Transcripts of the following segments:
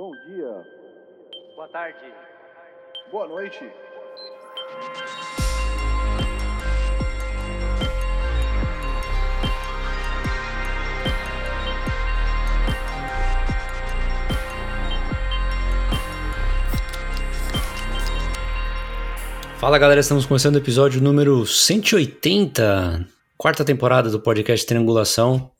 Bom dia. Boa tarde. Boa noite. Fala galera, estamos começando o episódio número 180, quarta temporada do podcast Triangulação.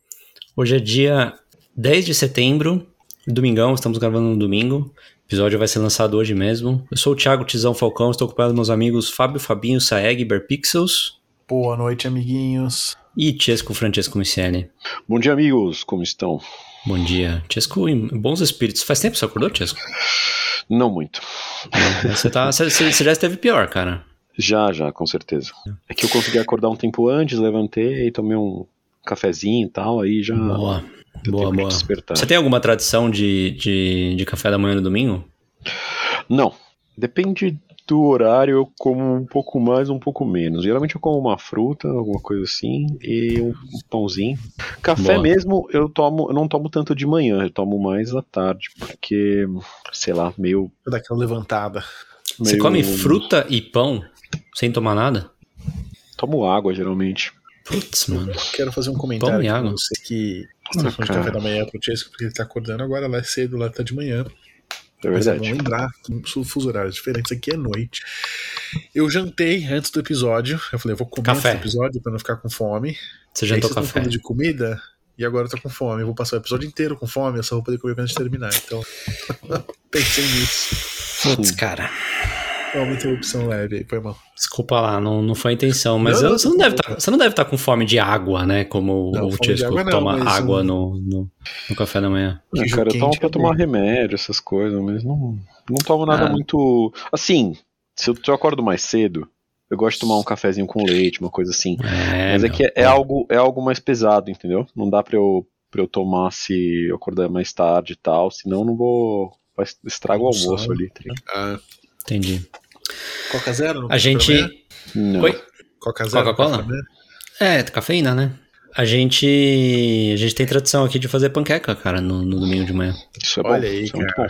Hoje é dia 10 de setembro, domingão, estamos gravando no domingo. O episódio vai ser lançado hoje mesmo. Eu sou o Thiago Tizão Falcão, estou ocupado meus amigos Fábio Fabinho Saeg, Berpixels Boa noite, amiguinhos. e Chesco Francesco Miciani. Bom dia, amigos. Como estão? Bom dia. Chesco em bons espíritos. Faz tempo que você acordou, Chesco? Não muito. Você, tá, você, você você já esteve pior, cara. Já, já, com certeza. É que eu consegui acordar um tempo antes, levantei, tomei um cafezinho e tal, aí já Boa, boa, boa. despertar. Você tem alguma tradição de, de, de café da manhã no domingo? Não, depende do horário, eu como um pouco mais, um pouco menos. Geralmente eu como uma fruta, alguma coisa assim, e um, pãozinho. Café Boa. mesmo eu tomo, eu não tomo tanto de manhã, eu tomo mais à tarde, porque, sei lá, meio. Vou dar aquela levantada. Você meio- come fruta e pão sem tomar nada? Tomo água, geralmente. Putz, mano. Quero fazer um comentário Tome água. você que Ah, você tá falando de café da manhã pro Chesco, porque ele tá acordando agora, lá é cedo, lá tá de manhã. É verdade. bom lembrar, que fuso horários diferentes, aqui é noite. Eu jantei antes do episódio, eu falei, eu vou comer Café. antes do episódio pra não ficar com fome. Você jantou café? falando de comida, e agora eu tô com fome. Eu vou passar o episódio inteiro com fome, eu só vou poder comer quando a gente terminar. Então, pensei nisso. Putz, cara. Foi uma interrupção leve aí, foi mal. Desculpa lá, não, não foi a intenção. Mas Não, eu- não, você, não deve tá, você não deve estar com fome de água, né? Como Não, o Chesco não, toma mas água no, no, no café da manhã. Ah, cara, eu tomo pra é tomar remédio, essas coisas, mas não, não tomo nada Ah. muito. Assim, se eu, se eu acordo mais cedo, eu gosto de tomar um cafezinho com leite, uma coisa assim. É, mas é meu. que é, é algo, é algo mais pesado, entendeu? Não dá pra eu, pra eu tomar se eu acordar mais tarde e tal, senão eu não vou. vai- Estraga o almoço ali. tá? Ah, Entendi. Coca Zero? A gente. Não. Oi? Coca Zero? Coca-Cola? É, cafeína, né? A gente. A gente tem tradição aqui de fazer panqueca, cara, no, no domingo de manhã. Isso é bom. Olha aí, isso é bom.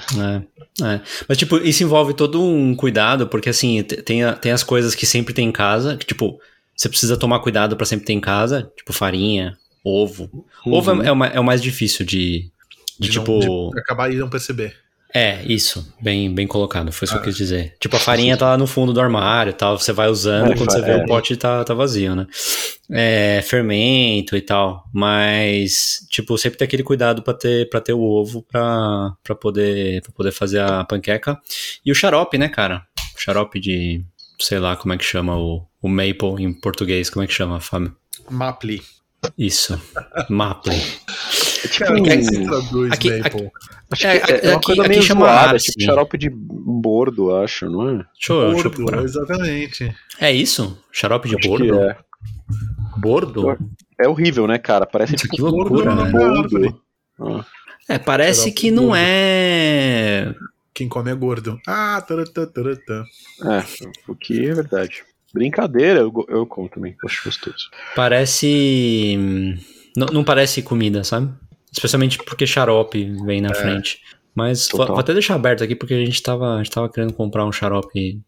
É, é. Mas, tipo, isso envolve todo um cuidado, porque, assim, te- tem, a- tem as coisas que sempre tem em casa, que, tipo, você precisa tomar cuidado pra sempre ter em casa, tipo, farinha, ovo. Ovo Uhum. é, é o mais, é o mais difícil de, de, De não- tipo... de acabar e não perceber. É, isso, bem, bem colocado, foi isso que eu quis dizer. Tipo, a farinha tá lá no fundo do armário e tal, você vai usando, É, quando você vê é. o pote tá, tá vazio, né? É, fermento e tal, mas, tipo, sempre tem aquele cuidado pra ter, pra ter o ovo pra, pra, poder, pra poder fazer a panqueca. E o xarope, né, cara? O xarope de, sei lá como é que chama o, o maple em português, como é que chama, Fábio? Mapli. Isso, maple. É tipo Cara, um- como é que traduz aqui- Maple? é, que é, é uma aqui- coisa aqui meio chama zoada, tipo xarope de bordo, acho, não é? Deixa eu, deixa eu exatamente. É isso? Xarope de Acho bordo? que é. Bordo? É horrível, né, cara? Parece Nossa, tipo que loucura, Bordo, né? né? bordo. Ah, É, parece Xarope que não é. Quem come é gordo. Ah, taratã. É, o que é verdade. Brincadeira, eu, eu como também, acho gostoso. Parece. Não, não parece comida, sabe? Especialmente porque xarope vem na frente. Mas vou, Total. vou até deixar aberto aqui porque a gente tava, a gente tava querendo comprar um xarope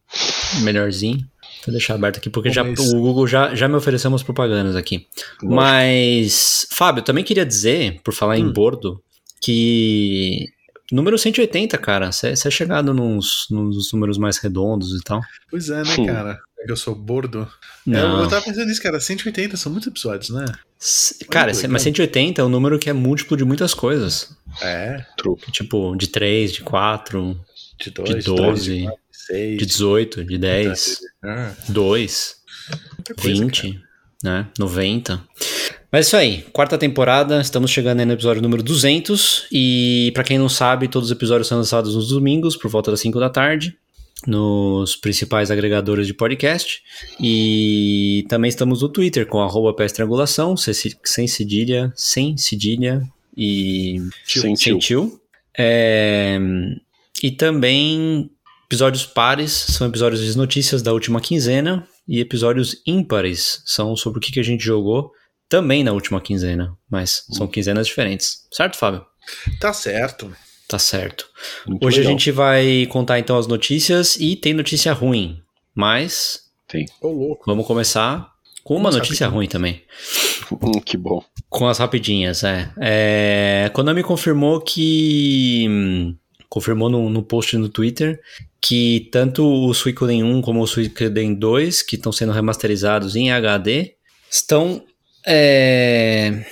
melhorzinho. Vou deixar aberto aqui porque já, o Google já, já me ofereceu umas propagandas aqui. Mas, Fábio, também queria dizer, por falar em Hum. bordo, que número 180, cara, você é chegado nos, nos números mais redondos e tal. Pois é, né, cara? É que eu sou bordo. É, Não. eu tava pensando nisso, cara. 180 são muitos episódios, né? S- Cara, Muito mas 180 é um número que é múltiplo de muitas coisas. É. Truque. Tipo, de 3, de 4, De 2, de 12, de 6. de 18, de 10, Ah, 2, muita coisa, 20, né? 90. Mas é isso aí, quarta temporada, estamos chegando aí no episódio número 200. E pra quem não sabe, todos os episódios são lançados nos domingos, por volta das 5 da tarde, nos principais agregadores de podcast. E também estamos no Twitter com arroba Triangulação, sem sem cedilha, sem cedilha e Sentiu. sentiu. É, e também episódios pares são episódios de notícias da última quinzena e episódios ímpares são sobre o que que a gente jogou também na última quinzena, mas são quinzenas diferentes. Certo, Fábio? Tá certo. Tá certo. Muito Hoje legal. a gente vai contar então as notícias e tem notícia ruim, mas Tem. Ô, louco. vamos começar com uma Vamos notícia rapidinho. ruim também. Hum, que bom. Com as rapidinhas, é. é a Konami confirmou que. hum, Confirmou no, no post no Twitter que tanto o Suicoden 1 como o Suicoden 2, que estão sendo remasterizados em HD, estão é,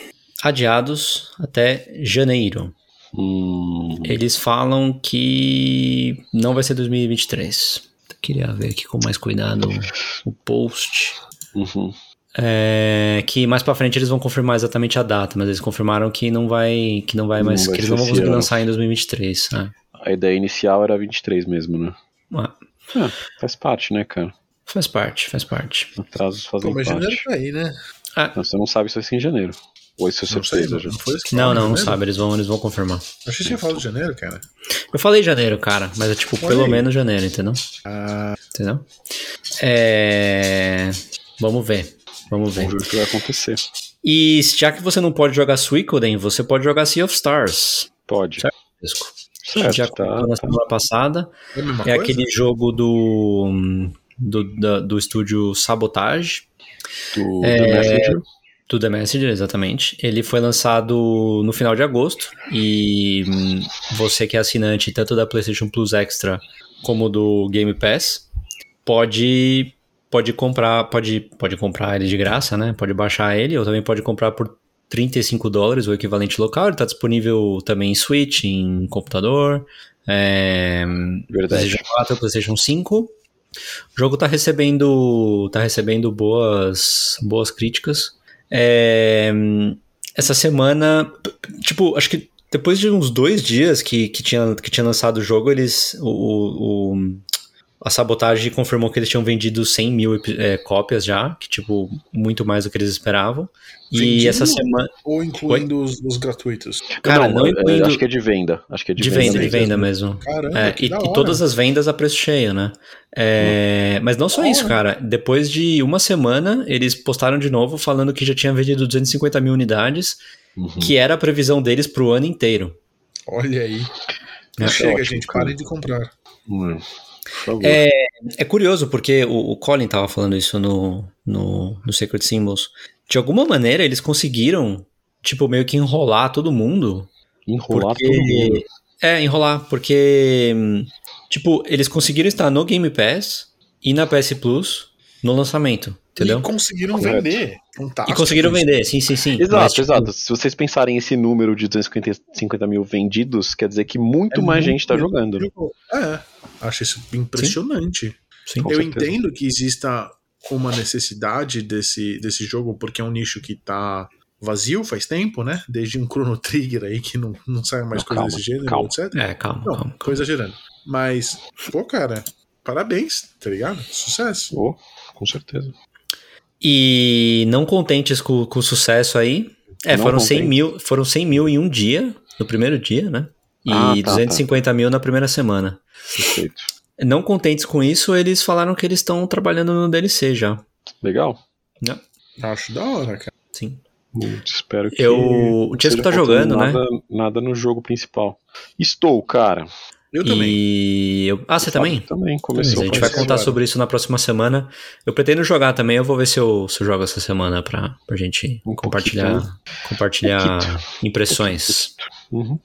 adiados até janeiro. Hum, Eles falam que não vai ser 2023. Eu queria ver aqui com mais cuidado o post. uhum. É, que mais pra frente eles vão confirmar exatamente a data, mas eles confirmaram que não vai, que não vai Não mais, vai que eles não vão conseguir ano. lançar em 2023. né? A ideia inicial era 23 mesmo, né? Ah, Ah, faz parte, né, cara? faz parte, faz parte. Atrasos fazem Pô, mas janeiro parte. tá aí, né? Não, você não sabe se vai ser em janeiro. Ou isso é Não sei, surpresa não, já. não foi isso que Não, não, sabe, eles vão, eles vão confirmar. Achei que tinha falado de janeiro, cara. Eu falei janeiro, cara, mas é tipo Olha pelo aí. menos janeiro, entendeu? Ah, Entendeu? É, vamos ver. Vamos ver. Vamos ver o que vai acontecer. E já que você não pode jogar Suicoden, você pode jogar Sea of Stars. Pode. Certo. Certo, já tá, comentou na tá. semana passada. é É aquele jogo do, do, da- do estúdio Sabotage, Do É, The Messenger. do The Messenger, exatamente. Ele foi lançado no final de agosto e hum, você que é assinante tanto da PlayStation Plus Extra como do Game Pass pode pode comprar pode, pode comprar ele de graça, né? Pode baixar ele ou também pode comprar por 35 dólares o equivalente local. Ele está disponível também em Switch, em computador, é, Verdade. PlayStation 4, PlayStation 5. O jogo tá recebendo, tá recebendo boas, boas críticas. É, essa semana, tipo, acho que depois de uns dois dias que, que, tinha, que tinha lançado o jogo, eles. O- o- a sabotagem confirmou que eles tinham vendido 100 mil é, cópias já, que, tipo, muito mais do que eles esperavam. E Vendido? essa semana. Ou incluindo os, os gratuitos? Cara, não, é, incluindo. acho que é de venda. Acho que é de, De venda, de mesmo. venda mesmo. Caramba, É, que e, da e todas as vendas a preço cheio, né? É, mas não só isso, cara. Depois de uma semana, eles postaram de novo falando que já tinha vendido 250 mil unidades, Uhum. que era a previsão deles pro ano inteiro. Olha aí. É, Chega, ótimo, gente, cara. parem de comprar. Hum. É, é curioso, porque o, o Colin tava falando isso no, no, no Sacred Symbols. De alguma maneira, eles conseguiram, tipo, meio que enrolar todo mundo Enrolar porque... todo mundo. É, enrolar, porque, hum, tipo, eles conseguiram estar no Game Pass e na PS Plus no lançamento, entendeu? E conseguiram Correto. vender. Fantástico. E conseguiram vender, sim, sim, sim. Exato, Mas, tipo, exato. Se vocês pensarem esse número de 250 mil vendidos, quer dizer que muito É mais muito gente tá jogando. né? É, acho isso impressionante. sim. Com Eu certeza. entendo que exista uma necessidade desse, desse jogo, porque é um nicho que tá vazio faz tempo, né? Desde um Chrono Trigger aí que não, não sai mais Não, coisa calma, desse gênero, calma. etc. É, calma, Não, calma. tô exagerando. Mas, pô, cara, parabéns, tá ligado? Sucesso. Oh, com certeza. E não contentes com, com o sucesso aí, é, Não foram 100, contentes. mil, foram 100 mil em um dia, no primeiro dia, né? E Ah, tá, 250 mil na primeira semana. Perfeito. Não contentes com isso, eles falaram que eles estão trabalhando no DLC já. Legal. Acho da hora, cara. Sim. Muito espero que. Eu- o Chesco seja tá jogando, né? nada, Nada no jogo principal. Estou, cara. Eu também. E eu... Ah, você também? Também Mas começou. a gente vai contar sobre isso na próxima semana. Eu pretendo jogar também, eu vou ver se eu, se eu jogo essa semana pra, pra gente Um compartilhar, pouquinho. compartilhar impressões. Uhum.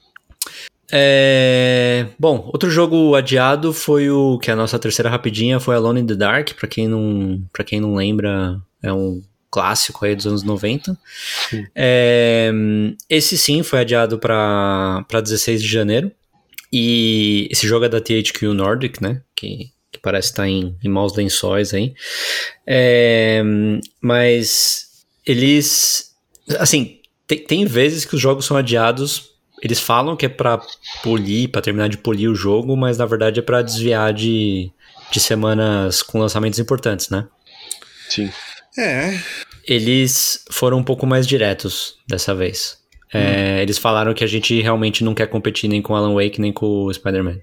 É, Bom, outro jogo adiado foi o que é a nossa terceira rapidinha foi Alone in the Dark, pra quem não, para quem não lembra, é um clássico aí dos anos 90. Sim. É, Esse sim foi adiado pra 16 de janeiro. E esse jogo é da THQ Nordic, né? Que, que parece estar em, em maus lençóis aí. É, mas eles. Assim, tem, tem vezes que os jogos são adiados. Eles falam que é pra polir, pra terminar de polir o jogo, mas na verdade é pra desviar de, de semanas com lançamentos importantes, né? Sim. É, Eles foram um pouco mais diretos dessa vez. É, Eles falaram que a gente realmente não quer competir nem com Alan Wake nem com o Spider-Man.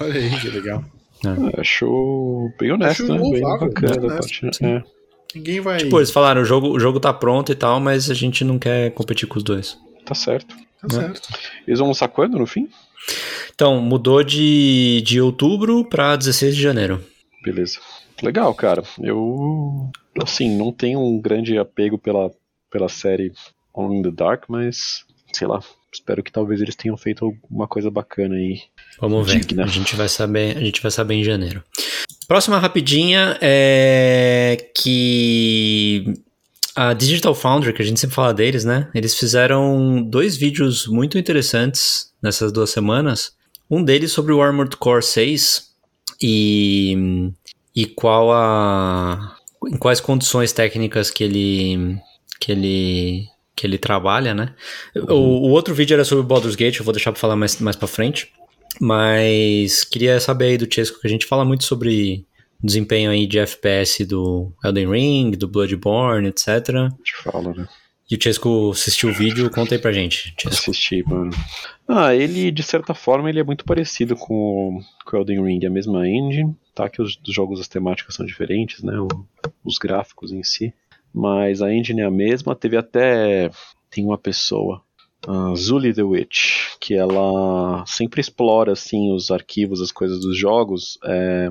olha aí, que legal. Ah, Achou bem honesto, Acho né? Bem louvável, bacana bem da honesto. É, Ninguém vai. Tipo, eles falaram, o jogo, o jogo tá pronto e tal, mas a gente não quer competir com os dois. tá certo. Tá certo. Eles vão lançar quando no fim? Então, mudou de, de outubro para 16 de janeiro. Beleza. Legal, cara. Eu, assim, não tenho um grande apego pela, pela série On in the Dark, mas, sei lá, espero que talvez eles tenham feito alguma coisa bacana aí. Vamos ver. Digna. A gente vai saber, a gente vai saber em janeiro. Próxima rapidinha é que a Digital Foundry, que a gente sempre fala deles, né? Eles fizeram dois vídeos muito interessantes nessas duas semanas. Um deles sobre o Armored Core 6 e e qual a em quais condições técnicas que ele que ele que ele trabalha, né? O, o outro vídeo era sobre o Baldur's Gate, eu vou deixar para falar mais mais para frente. Mas queria saber aí do Chesco que a gente fala muito sobre desempenho aí de FPS do Elden Ring, do Bloodborne, etc. Te falo, né? E o Chesco assistiu o vídeo, conta aí pra gente. Chesco. Assisti, mano. Ah, ele, de certa forma, ele é muito parecido com, com o Elden Ring, é a mesma engine, tá? Que os, os jogos, as temáticas são diferentes, né? O, os gráficos em si. Mas a engine é a mesma, teve até... Tem uma pessoa, a Zully the Witch, que ela sempre explora, assim, os arquivos, as coisas dos jogos, é,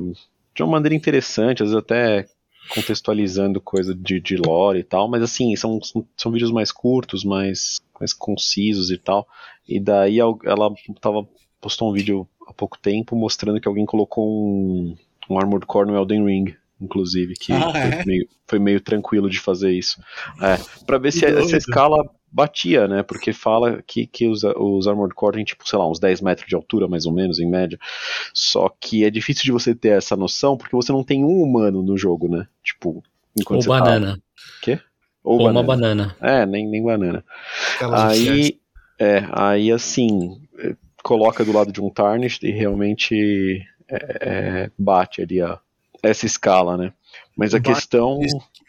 de uma maneira interessante, às vezes até contextualizando coisa de, de lore e tal, mas assim, são, são, vídeos mais curtos, mais, mais concisos e tal. E daí ela tava, postou um vídeo há pouco tempo mostrando que alguém colocou um, um Armored Core no Elden Ring, inclusive, que ah, é? foi, meio, foi, meio, tranquilo de fazer isso. É, pra ver se essa escala batia, né? Porque fala que, que os, os Armored Core têm, tipo, sei lá, uns 10 metros de altura, mais ou menos, em média. Só que é difícil de você ter essa noção, porque você não tem um humano no jogo, né? Tipo, enquanto Ou você tá banana. Tá... Quê? Ou, Ou banana. uma banana. É, nem, nem banana. Aquelas aí, é, aí assim, é, coloca do lado de um Tarnished e realmente é, é, bate ali a, essa escala, né? Mas a questão.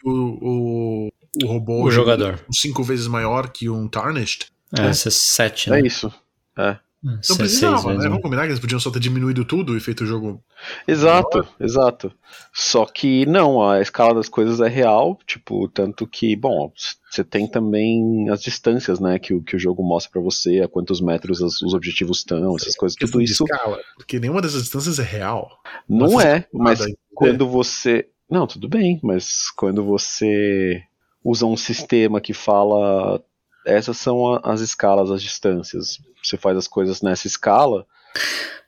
O, o, o robô o jogador cinco vezes maior que um Tarnished. É, é. 7, né? É isso. É. Não precisava, né? Vamos combinar que eles podiam só ter diminuído tudo e feito o jogo. Exato, maior. exato. Só que não, a escala das coisas é real, tipo, tanto que, bom, você tem também as distâncias, né, que, que o jogo mostra para você, a quantos metros os, os objetivos estão, essas coisas, tudo isso. Escala, porque nenhuma dessas distâncias é real. Não é, mas quando você. Não, tudo bem, mas quando você usa um sistema que fala essas são as escalas, as distâncias. Você faz as coisas nessa escala,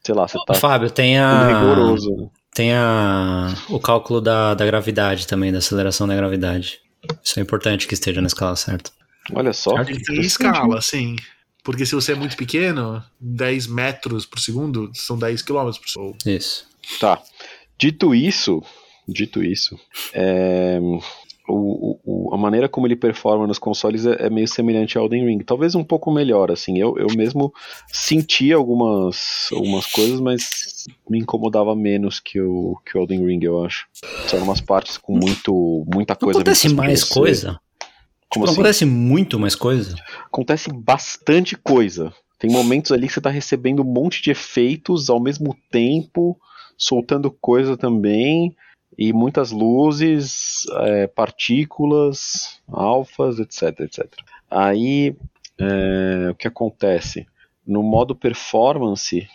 sei lá, você tá Fábio, tem a rigoroso. Tem a o cálculo da, da gravidade também, da aceleração da gravidade. Isso é importante que esteja na escala certa. Olha só. Tem escala, sim. Porque se você é muito pequeno, 10 metros por segundo são 10 quilômetros por segundo. Isso. Tá. Dito isso, dito isso, é, o, o, a maneira como ele performa nos consoles é, é, meio semelhante ao Elden Ring. Talvez um pouco melhor, assim. Eu, eu mesmo senti algumas, algumas coisas, mas me incomodava menos que o, que o Elden Ring, eu acho. São umas partes com muito, muita coisa. Não acontece mais coisa? Como tipo, assim? acontece muito mais coisa? Acontece bastante coisa. Tem momentos ali que você tá recebendo um monte de efeitos ao mesmo tempo, soltando coisa também e muitas luzes, é, partículas, alfas, etc, etc. Aí, é, o que acontece? No modo performance,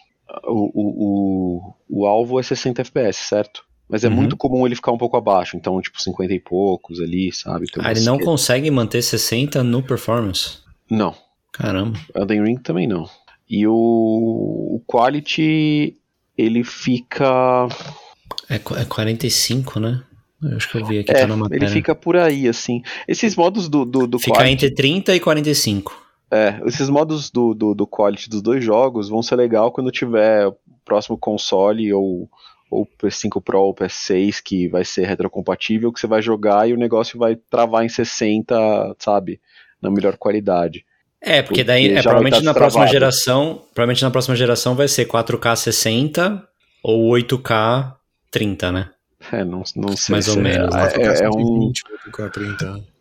o, o, o, o alvo é 60 FPS, certo? Mas é uhum. muito comum ele ficar um pouco abaixo, então tipo 50 e poucos ali, sabe? Ah, ele não consegue manter 60 no performance? Não. Caramba. Elden Ring também não. E o, o Quality, ele fica é, é 45, né? Eu acho que eu vi aqui, é, tá na matéria. Ele fica por aí, assim. Esses modos do, do, do Fica quality, entre 30 e 45. É, esses modos do, do, do quality dos dois jogos vão ser legal quando tiver o próximo console ou ou PS5 Pro ou PS6 que vai ser retrocompatível, que você vai jogar e o negócio vai travar em 60, sabe, na melhor qualidade. É, porque, porque daí é, provavelmente tá na próxima geração, provavelmente na próxima geração vai ser 4K 60 ou 8K 30, né? É, não, não sei. Mais ou é, menos. É, é, é um.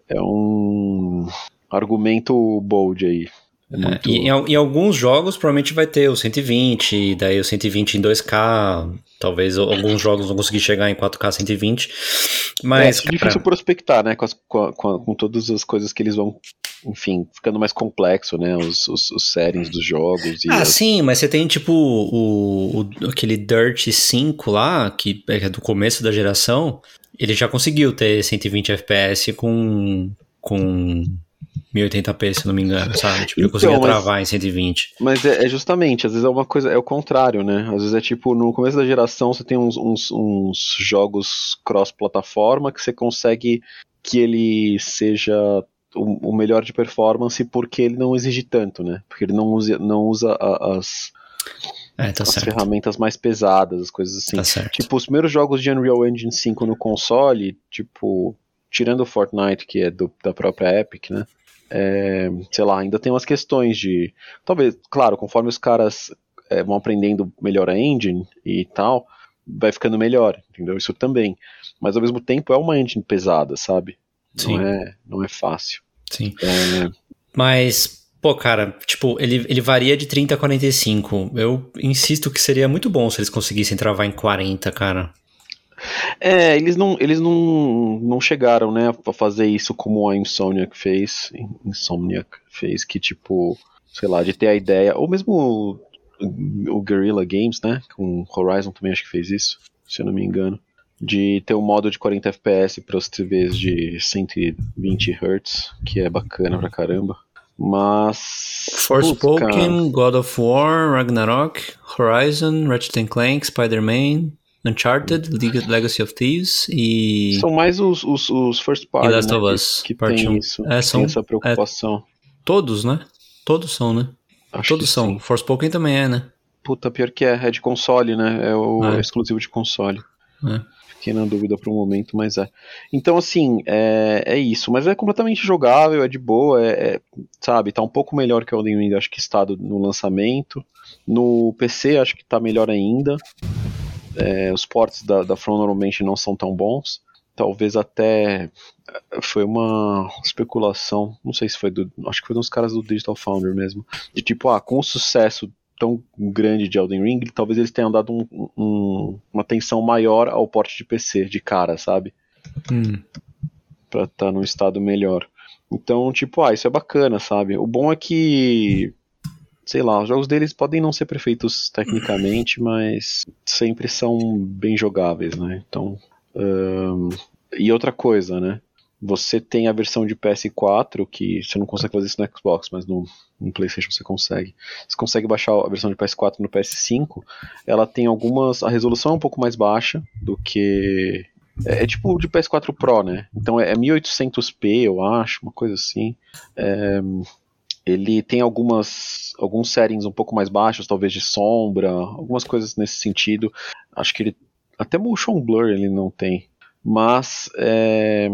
É um argumento bold aí. É É, e em, em alguns jogos provavelmente vai ter o 120, daí o 120 em 2K, talvez alguns jogos vão conseguir chegar em 4K 120, mas é cara, difícil prospectar, né? Com, as- com com a- com todas as coisas que eles vão, enfim, ficando mais complexo, né? Os, os, os settings dos jogos. E Ah, as- sim, mas você tem tipo o, o- aquele Dirt 5 lá, que é do começo da geração, ele já conseguiu ter 120 FPS com, com 1080p, se não me engano, sabe? Tipo, Então, conseguia mas- travar em 120. Mas é, é justamente, às vezes é uma coisa, é o contrário, né? Às vezes é tipo, no começo da geração você tem uns, uns, uns jogos cross-plataforma que você consegue que ele seja o, o melhor de performance porque ele não exige tanto, né? Porque ele não usa, não usa a- as, É, tá as certo. ferramentas mais pesadas, as coisas assim. Tá certo. Tipo, os primeiros jogos de Unreal Engine 5 no console, tipo, tirando o Fortnite, que é do- da própria Epic, né? É, sei lá, ainda tem umas questões de. Talvez, claro, conforme os caras é, vão aprendendo melhor a engine e tal, vai ficando melhor, entendeu? Isso também. Mas ao mesmo tempo é uma engine pesada, sabe? Sim. Não é, não é fácil. Sim. É, Mas, pô, cara, tipo, ele, ele varia de 30 a 45. Eu insisto que seria muito bom se eles conseguissem travar em 40, cara. É, eles não, eles não, não chegaram, né, a fazer isso como a Insomniac fez, Insomniac fez, que tipo, sei lá, de ter a ideia, ou mesmo o, o Guerrilla Games, né, com Horizon também acho que fez isso, se eu não me engano, de ter um modo de 40 FPS para as TVs de 120 Hz, que é bacana pra caramba, mas... Forspoken, God of War, Ragnarok, Horizon, Ratchet Clank, Spider-Man, Uncharted, Leg- Legacy of Thieves e... São mais os, os, os first party, E Last né, of que- Us, que, parte tem isso, É, que são- tem essa preocupação. Todos, né? Todos são, né? Acho Todos que são. sim. Forspoken também é, né? Puta, pior que é, é de console, né? É o É. é exclusivo de console. É. Fiquei na dúvida por um momento, mas é. Então, assim, é, é isso. Mas é completamente jogável, é de boa, é, é, sabe? Tá um pouco melhor que o Elden Ring, acho que estado no lançamento. No PC, acho que tá melhor ainda. É, os ports da, da From normalmente não são tão bons. Talvez até é, foi uma especulação, não sei se foi do. Acho que foi dos caras do Digital Founder mesmo. De tipo, ah, com o sucesso tão grande de Elden Ring, talvez eles tenham dado um- um- uma atenção maior ao porte de PC, de cara, sabe? Hum. Pra estar num estado melhor. Então, tipo, ah, isso é bacana, sabe? O bom é que, sei lá, os jogos deles podem não ser perfeitos tecnicamente, mas sempre são bem jogáveis, né? Então, ahn, e outra coisa, né? Você tem a versão de PS4, que você não consegue fazer isso no Xbox, mas no, no PlayStation você consegue. Você consegue baixar a versão de PS4 no PS5. Ela tem algumas. A resolução é um pouco mais baixa do que. É, é tipo de PS4 Pro, né? Então é, é 1800p, eu acho, uma coisa assim. É, ele tem algumas alguns settings um pouco mais baixos, talvez de sombra, algumas coisas nesse sentido. Acho que ele até motion blur ele não tem, mas é,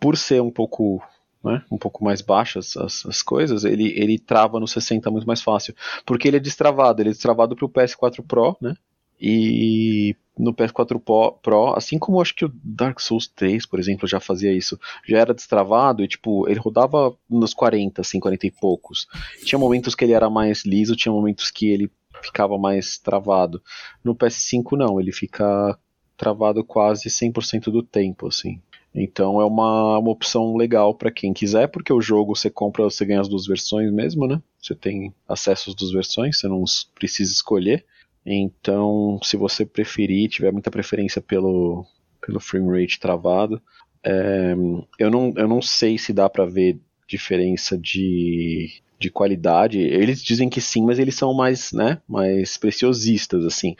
por ser um pouco né, um pouco mais baixas as, as coisas, ele, ele trava no 60 muito mais fácil, porque ele é destravado, ele é destravado para o PS4 Pro, né? E no PS4 Pro- assim como acho que o Dark Souls 3, por exemplo, já fazia isso, já era destravado e tipo, ele rodava nos 40, assim, 40 e poucos. Tinha momentos que ele era mais liso, tinha momentos que ele ficava mais travado. No PS5 não, ele fica travado quase 100% do tempo, assim. Então é uma, uma opção legal para quem quiser, porque o jogo você compra, você ganha as duas versões mesmo, né? Você tem acesso às duas versões, você não precisa escolher. Então, se você preferir, tiver muita preferência pelo, pelo frame rate travado, é, eu, não, eu não sei se dá para ver diferença de, de qualidade. Eles dizem que sim, mas eles são mais, né, mais preciosistas, assim.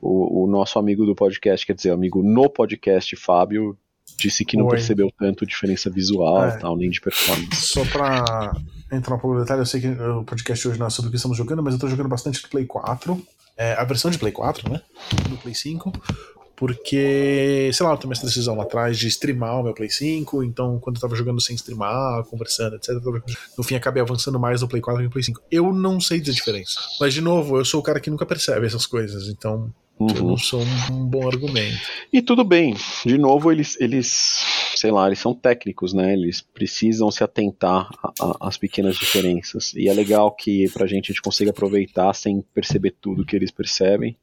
O, o nosso amigo do podcast, quer dizer, amigo no podcast, Fábio, disse que não Oi. percebeu tanto diferença visual É. tal, nem de performance. Só pra entrar um pouco no detalhe, eu sei que o podcast hoje não é sobre o que estamos jogando, mas eu tô jogando bastante do Play 4. É, a versão de Play 4, né? Do Play 5. Porque, sei lá, eu tomei essa decisão lá atrás de streamar o meu Play 5. Então, quando eu tava jogando sem streamar, conversando, etc., no fim acabei avançando mais no Play 4 que no Play 5. Eu não sei dizer a diferença. Mas, de novo, eu sou o cara que nunca percebe essas coisas. Então, Uhum. Eu não sou um, bom argumento. E tudo bem, de novo, eles, eles, sei lá, eles são técnicos, né? Eles precisam se atentar às pequenas diferenças. E é legal que pra gente a gente consiga aproveitar sem perceber tudo que eles percebem.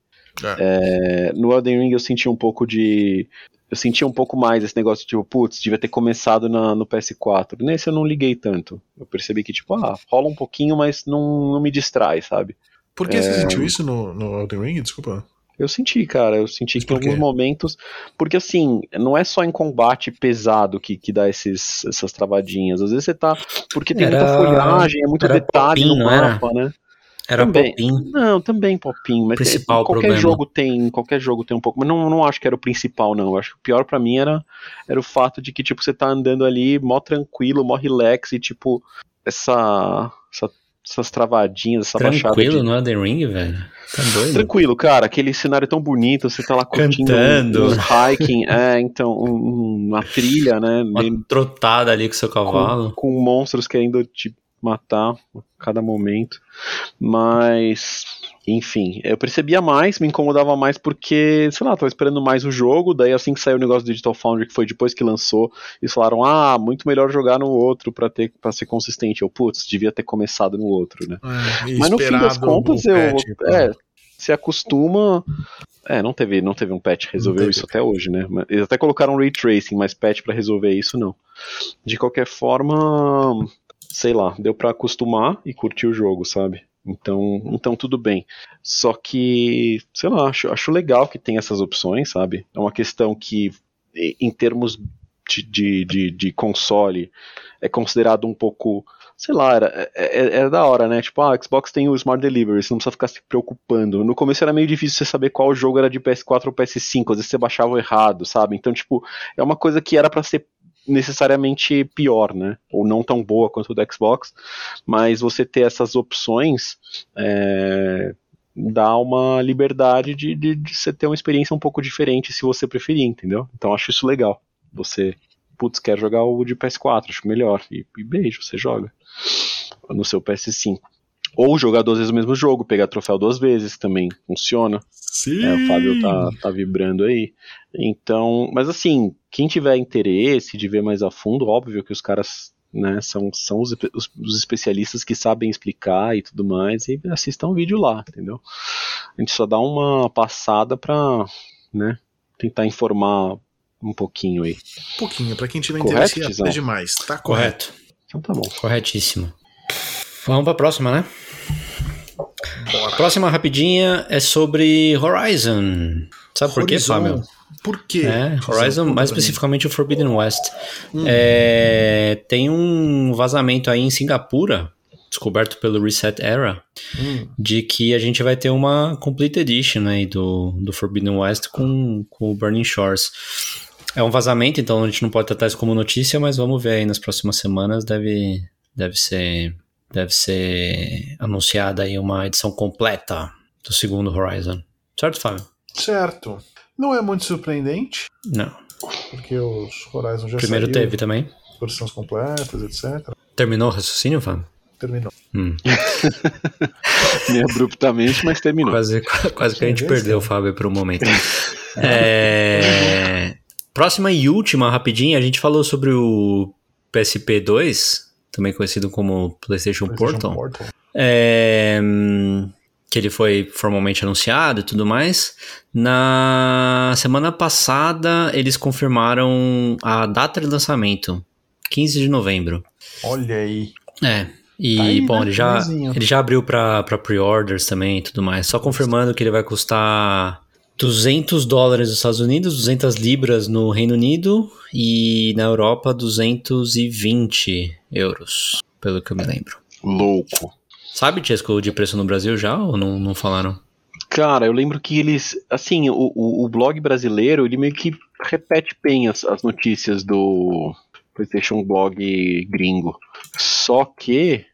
É. É, no Elden Ring eu senti um pouco de. Eu senti um pouco mais esse negócio de tipo, putz, devia ter começado na, no PS4. Nesse eu não liguei tanto. Eu percebi que, tipo, ah, rola um pouquinho, mas não, não me distrai, sabe? Por que é... você sentiu isso no, no Elden Ring? Desculpa. Eu senti, cara. Eu senti que em alguns momentos. Porque assim, não é só em combate pesado que, que dá esses, essas travadinhas. Às vezes você tá. Porque tem era... muita folhagem, é muito detalhe popinho, no mapa, era? né? Era também, popinho. Não, também popinho. Mas principal é, qualquer problema. jogo tem. Qualquer jogo tem um pouco. Mas não, não acho que era o principal, não. Eu acho que o pior para mim era, era o fato de que, tipo, você tá andando ali, mó tranquilo, mó relax, e tipo, essa. essa essas travadinhas, essa Tranquilo baixada. Tranquilo de... no Elden Ring, velho? Tá doido? Tranquilo, cara. Aquele cenário tão bonito, você tá lá curtindo Cantando. Um, hiking, é, então, um, uma trilha, né? Uma trotada ali com seu cavalo. Com, com monstros querendo te matar a cada momento. Mas enfim, eu percebia mais, me incomodava mais porque, sei lá, tava esperando mais o jogo, daí assim que saiu o negócio do Digital Foundry, que foi depois que lançou, eles falaram, ah, muito melhor jogar no outro pra, ter, pra ser consistente. Eu, putz, devia ter começado no outro, né? É, Mas no fim das contas, eu. Patch, é, se acostuma. É, não teve, não teve um patch que resolveu isso até hoje, né? Eles até colocaram ray tracing, mas patch para resolver isso não. De qualquer forma, sei lá, deu para acostumar e curtir o jogo, sabe? Então, então tudo bem. Só que, sei lá, acho, acho legal que tem essas opções, sabe? É uma questão que, em termos de, de, de, console, é considerado um pouco. Sei lá, era, era, é, é, era da hora, né? Tipo, ah, Xbox tem o Smart Delivery, você não precisa ficar se preocupando. No começo era meio difícil você saber qual jogo era de PS4 ou PS5, às vezes você baixava errado, sabe? Então, tipo, é uma coisa que era para ser necessariamente pior, né? Ou não tão boa quanto o do Xbox, mas você ter essas opções é, dá uma liberdade de, de, de, você ter uma experiência um pouco diferente se você preferir, entendeu? Então acho isso legal. Você, putz, quer jogar o de PS4, acho melhor. E, e beijo, você joga no seu PS5. Ou jogar duas vezes o mesmo jogo, pegar troféu duas vezes, também funciona. Sim. É, o Fábio tá, tá vibrando aí. Então, mas assim, quem tiver interesse de ver mais a fundo, óbvio que os caras né, são, são os, os, os, especialistas que sabem explicar e tudo mais, e assistam o vídeo lá, entendeu? A gente só dá uma passada pra né, tentar informar um pouquinho aí. Um pouquinho, pra quem tiver correto, interesse, é demais. Tá correto. correto. Então tá bom. Corretíssimo. Vamos pra próxima, né? Bora. Próxima rapidinha é sobre Horizon. Sabe Horizon. por quê, Fábio? Por quê? É, Horizon, mais especificamente o Forbidden West. Hum. É, tem um vazamento aí em Singapura, descoberto pelo Reset Era, hum. de que a gente vai ter uma Complete Edition aí do, do Forbidden West com, com o Burning Shores. É um vazamento, então a gente não pode tratar isso como notícia, mas vamos ver aí nas próximas semanas. Deve, deve ser deve ser anunciada aí uma edição completa do segundo Horizon. Certo, Fábio? Certo. Não é muito surpreendente. Não. Porque os Horizon já Primeiro saiu, teve também. Versões completas, etc. Terminou o raciocínio, Fábio? Terminou. Hum. Meio abruptamente, mas terminou. Quase, quase que a gente perdeu o Fábio por um momento. é... Próxima e última, rapidinho, a gente falou sobre o PSP 2, também conhecido como PlayStation, PlayStation Portal. Portal. É que ele foi formalmente anunciado e tudo mais. Na semana passada, eles confirmaram a data de lançamento, 15 de novembro. Olha aí. É. E, tá aí, bom, né? ele, já, ele já abriu para pre-orders também e tudo mais. Só confirmando que ele vai custar 200 dólares nos Estados Unidos, 200 libras no Reino Unido e na Europa 220 euros, pelo que eu me lembro. Louco. Sabe, Chesco, de preço no Brasil já ou não, não falaram? Cara, eu lembro que eles. Assim, o, o, o blog brasileiro, ele meio que repete bem as, as notícias do PlayStation Blog gringo. Só que,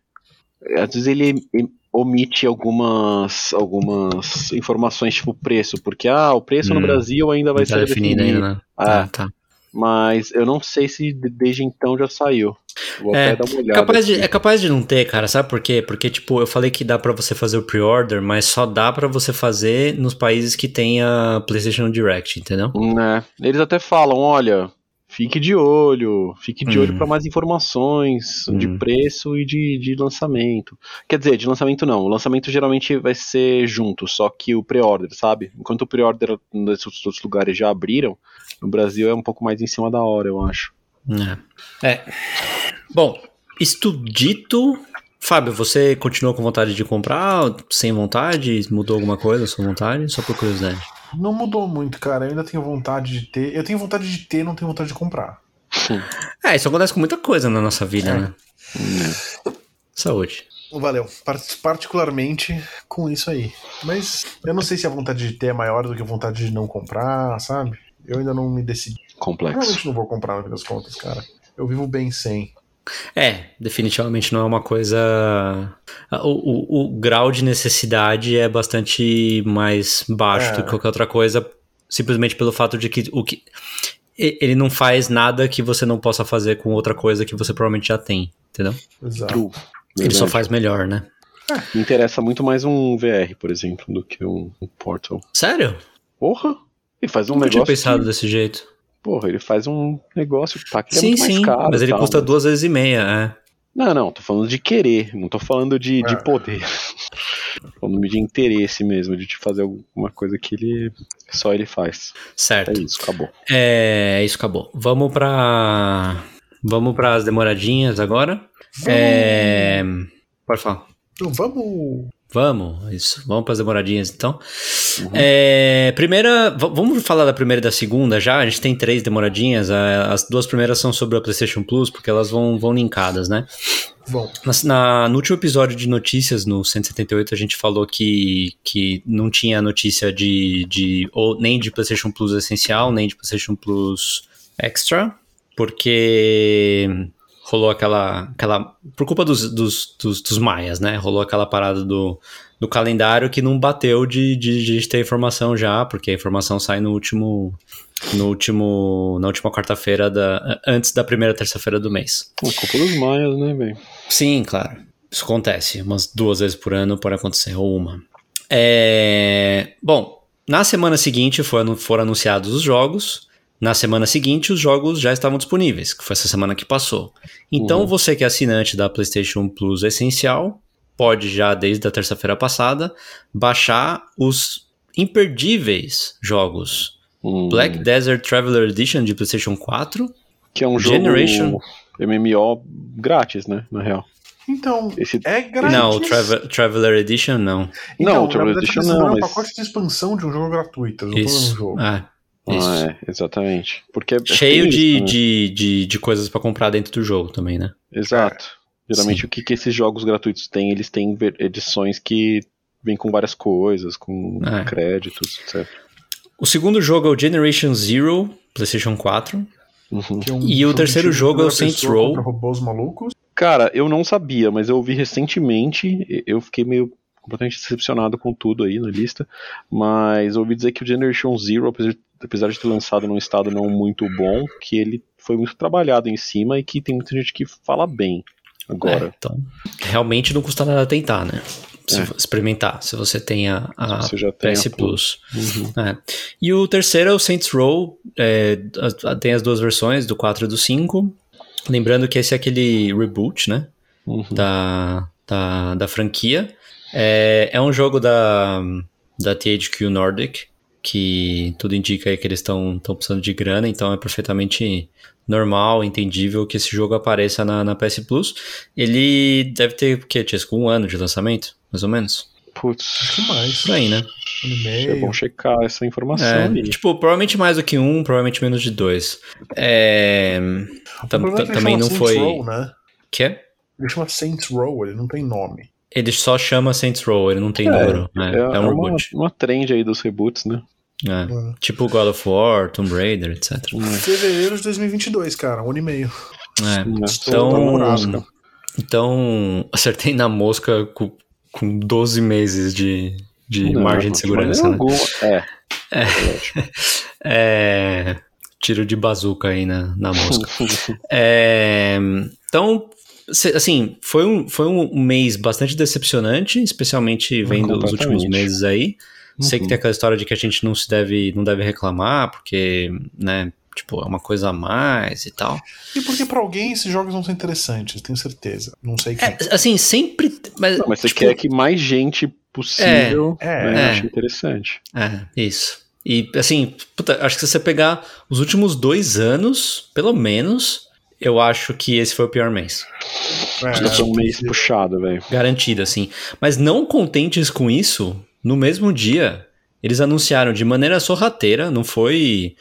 às vezes ele omite algumas algumas informações tipo preço, porque ah, o preço hum, no Brasil ainda vai tá ser definido, definido. ainda, né? Ah, tá. Mas eu não sei se desde então já saiu. Vou É, até dar uma olhada. Capaz de, é capaz de não ter, cara, sabe por quê? Porque, tipo, eu falei que dá pra você fazer o pre-order, mas só dá pra você fazer nos países que tem a PlayStation Direct, entendeu? Né? Eles até falam, olha, fique de olho, fique de Hum. olho para mais informações de Hum. preço e de, de lançamento. Quer dizer, de lançamento não. O lançamento geralmente vai ser junto, só que o pre-order, sabe? Enquanto o pre-order nesses outros lugares já abriram, no Brasil é um pouco mais em cima da hora, eu acho. É. É. Bom, isto dito, Fábio, você continuou com vontade de comprar? Sem vontade? Mudou alguma coisa a sua vontade? Só por curiosidade. Não mudou muito, cara. Eu ainda tenho vontade de ter. Eu tenho vontade de ter, não tenho vontade de comprar. É, isso acontece com muita coisa na nossa vida, É. né? Saúde. Valeu. Par- Particularmente com isso aí. Mas eu não sei se a vontade de ter é maior do que a vontade de não comprar, sabe? Eu ainda não me decidi. Complexo. Realmente não vou comprar no fim das contas, cara. Eu vivo bem sem. É, definitivamente não é uma coisa. O, o, o grau de necessidade é bastante mais baixo É. do que qualquer outra coisa, simplesmente pelo fato de que o que. e- Ele não faz nada que você não possa fazer com outra coisa que você provavelmente já tem, entendeu? Exato. True. Ele só Verdade. faz melhor, né? Me interessa muito mais um VR, por exemplo, do que um, um Portal. Sério? Porra! Ele faz um Nunca tinha negócio. pensado que- desse jeito. Porra, ele faz um negócio tá, que é sim, muito mais sim, caro. mas ele tal, custa mas- duas vezes e meia, é. Não, não, tô falando de querer, não tô falando de, de É. poder. tô falando de interesse mesmo, de te fazer alguma coisa que ele só ele faz. É Certo. isso, acabou. É, isso acabou. Vamos pra. Vamos para as demoradinhas agora. É, Pode falar. Então vamos. Vamos, isso. Vamos para as demoradinhas então. Uhum. É, primeira, vamos falar da primeira e da segunda já. A gente tem três demoradinhas. a- As duas primeiras são sobre a PlayStation Plus, porque elas vão, vão linkadas, né? Vamos. Na, na- no último episódio de notícias, no 178, a gente falou que, que não tinha notícia de, de ou, nem de PlayStation Plus Essencial, nem de PlayStation Plus Extra, porque rolou aquela. aquela por culpa dos, dos, dos, dos maias, né? Rolou aquela parada do, do calendário que não bateu de, de, de ter informação já, porque a informação sai no último. No último, na última quarta-feira da antes da primeira terça-feira do mês. A culpa dos maias, né, velho? Sim, claro. Isso acontece. Umas duas vezes por ano pode acontecer, ou uma. É... Bom, na semana seguinte foram, foram anunciados os jogos. Na semana seguinte, os jogos já estavam disponíveis, que foi essa semana que passou. Então, Uhum. você que é assinante da PlayStation Plus Essencial, pode já, desde a terça-feira passada, baixar os imperdíveis jogos. Hum, Black Desert Traveler Edition de PlayStation 4. que é um jogo Generation- MMO grátis, né, na real. Então, Esse é grátis. Não, o Trave- Traveler Edition não. Então, Não, o Traveler Edition não, um mas- pacote de expansão de um jogo gratuito. Eles não Isso. jogo. É, isso. Ah, é, exatamente. Porque é- Cheio tem de, isso, né? de, de, de coisas pra comprar dentro do jogo também, né? Exato. Geralmente Sim. o que, que esses jogos gratuitos têm? Eles têm edições que vêm com várias coisas, com É. créditos, etc. O segundo jogo é o Generation Zero, PlayStation 4. Uhum. É um E o terceiro jogo é o Saints Row. robôs malucos. Cara, eu não sabia, mas eu ouvi recentemente, eu fiquei meio completamente decepcionado com tudo aí na lista, mas eu ouvi dizer que o Generation Zero, apesar de, apesar de ter lançado num estado não muito bom, que ele foi muito trabalhado em cima e que tem muita gente que fala bem agora. É, então, realmente não custa nada tentar, né? Se, É. Experimentar, se você tem a, a você PS a Plus. Uhum. É. E o terceiro é o Saints Row. é, tem as duas versões, do 4 e do 5. Lembrando que esse é aquele reboot, né? Uhum. da, da, da franquia. É, é um jogo da, da THQ Nordic, que tudo indica aí que eles estão precisando de grana, então é perfeitamente normal, entendível que esse jogo apareça na, na PS Plus. Ele deve ter, o quê, Tiesco? Um ano de lançamento, mais ou menos? Putz, que mais? Por aí, né? Um e é bom checar essa informação É, tipo, provavelmente mais do que um, provavelmente menos de dois. É, tam- O problema é que ele também chama não Saints foi... Row, né? Que é? Ele chama Saints Row, ele não tem nome. Ele só chama Saints Row, ele não tem É, número. né? É, É, um uma, reboot. uma trend aí dos reboots, né? É. É. Tipo God of War, Tomb Raider, etc. Fevereiro de 2022, cara, um ano e meio. É. Então, então, acertei na mosca com, com 12 meses de, de Não, margem de segurança, né? alguma. É. É, tiro de bazuca aí na, na mosca. é, então, assim, foi um, foi um mês bastante decepcionante, especialmente vendo os últimos meses aí. Uhum. Sei que tem aquela história de que a gente não se deve, não deve reclamar, porque, né, tipo, é uma coisa a mais e tal. E porque para alguém esses jogos vão ser interessantes, tenho certeza. Não sei quem. É, assim, sempre. Mas, não, mas você tipo, quer que mais gente possível é, né, é, ache interessante. É, isso. E assim, puta, acho que se você pegar os últimos dois anos, pelo menos, eu acho que esse foi o pior mês. É, um mês puxado, velho. Garantido, assim. Mas não contentes com isso, no mesmo dia, eles anunciaram de maneira sorrateira, não foi.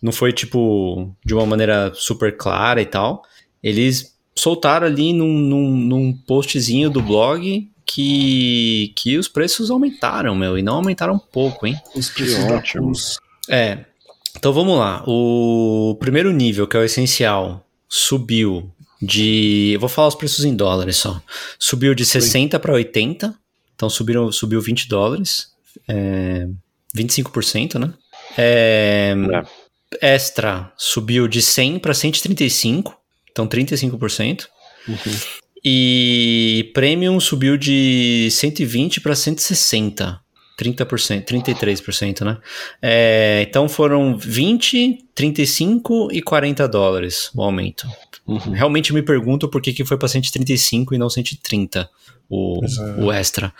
Não foi tipo de uma maneira super clara e tal. Eles soltaram ali num, num, num postzinho do blog que, que os preços aumentaram, meu, e não aumentaram pouco, hein? Os preços ótimos. É. Então vamos lá. O primeiro nível, que é o essencial, subiu de. Eu vou falar os preços em dólares só. Subiu de 60 para 80. Então subiram, subiu 20 dólares. É, 25%, né? É, é. Extra subiu de 100 para 135. Então 35%. Uhum. E Premium subiu de 120 para 160. 30%, 33%, né? É, então foram 20, 35 e 40 dólares o aumento. Uhum. Realmente me pergunto por que, que foi para 135 e não 130 o, é. o extra.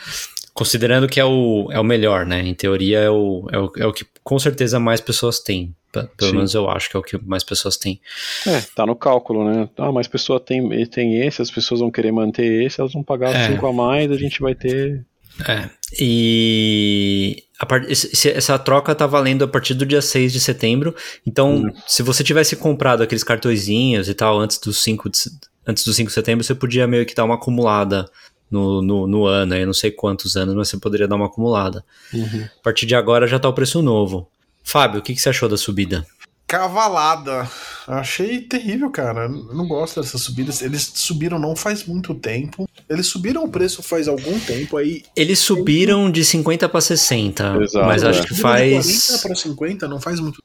Considerando que é o, é o melhor, né? Em teoria é o, é o, é o que com certeza mais pessoas têm. Pelo Sim. menos eu acho que é o que mais pessoas têm. É, tá no cálculo, né? Ah, mais pessoa tem, tem esse, as pessoas vão querer manter esse, elas vão pagar 5 é. a mais, a gente vai ter. É. E a part... essa troca tá valendo a partir do dia 6 de setembro. Então, uhum. se você tivesse comprado aqueles cartõezinhos e tal antes do 5 de, antes do 5 de setembro, você podia meio que dar uma acumulada no, no, no ano. Eu não sei quantos anos, mas você poderia dar uma acumulada. Uhum. A partir de agora já tá o preço novo. Fábio, o que, que você achou da subida? Cavalada. Achei terrível, cara. Eu não gosto dessas subidas. Eles subiram não faz muito tempo. Eles subiram o preço faz algum tempo aí. Eles subiram de 50 para 60. Exato, mas acho é. que faz. De 40 para 50 não faz muito.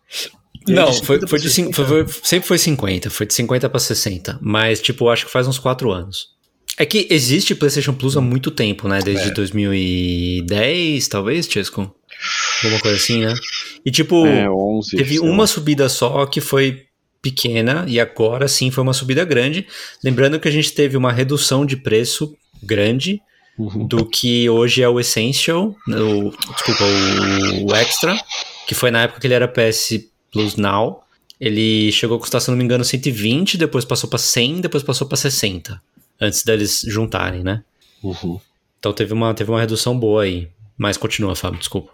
Não, foi, foi de foi, sempre foi 50, foi de 50 para 60, mas tipo, acho que faz uns 4 anos. É que existe PlayStation Plus há muito tempo, né? Desde é. 2010, talvez, Chesco? Alguma coisa assim, né? E tipo, é, 11, teve uma subida só que foi pequena e agora sim foi uma subida grande. Lembrando que a gente teve uma redução de preço grande uhum. do que hoje é o Essential, o, desculpa, o, o, Extra, que foi na época que ele era PS Plus Now. Ele chegou a custar, se não me engano, 120, depois passou para 100, depois passou para 60, antes deles juntarem, né? Uhum. Então teve uma, teve uma redução boa aí. Mas continua, Fábio, desculpa.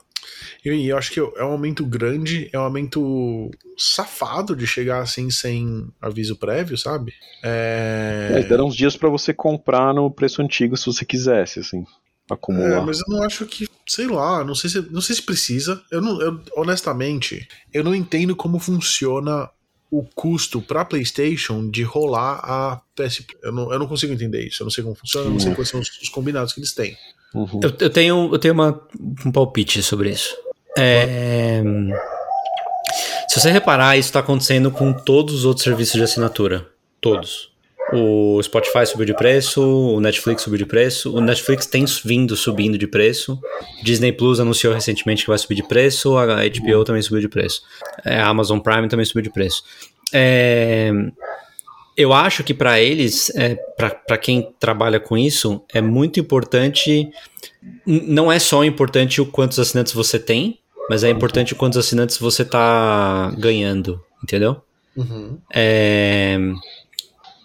E eu acho que é um aumento grande, é um aumento safado de chegar assim sem aviso prévio, sabe? É... é deram uns dias para você comprar no preço antigo se você quisesse, assim, acumular. É, mas eu não acho que, sei lá, não sei se, não sei se precisa. Eu não, eu, honestamente, eu não entendo como funciona o custo para PlayStation de rolar a PS. Eu não, eu não consigo entender isso. Eu não sei como funciona, eu não sei quais são os, os combinados que eles têm. Uhum. Eu, eu, tenho, eu tenho uma, um palpite sobre isso. É, se você reparar, isso está acontecendo com todos os outros serviços de assinatura. Todos. O Spotify subiu de preço, o Netflix subiu de preço, o Netflix tem vindo subindo de preço, Disney Plus anunciou recentemente que vai subir de preço, a HBO também subiu de preço, é, a Amazon Prime também subiu de preço. É, eu acho que para eles, é, para quem trabalha com isso, é muito importante. Não é só importante o quantos assinantes você tem, mas é importante quantos assinantes você tá ganhando, entendeu? Uhum. É,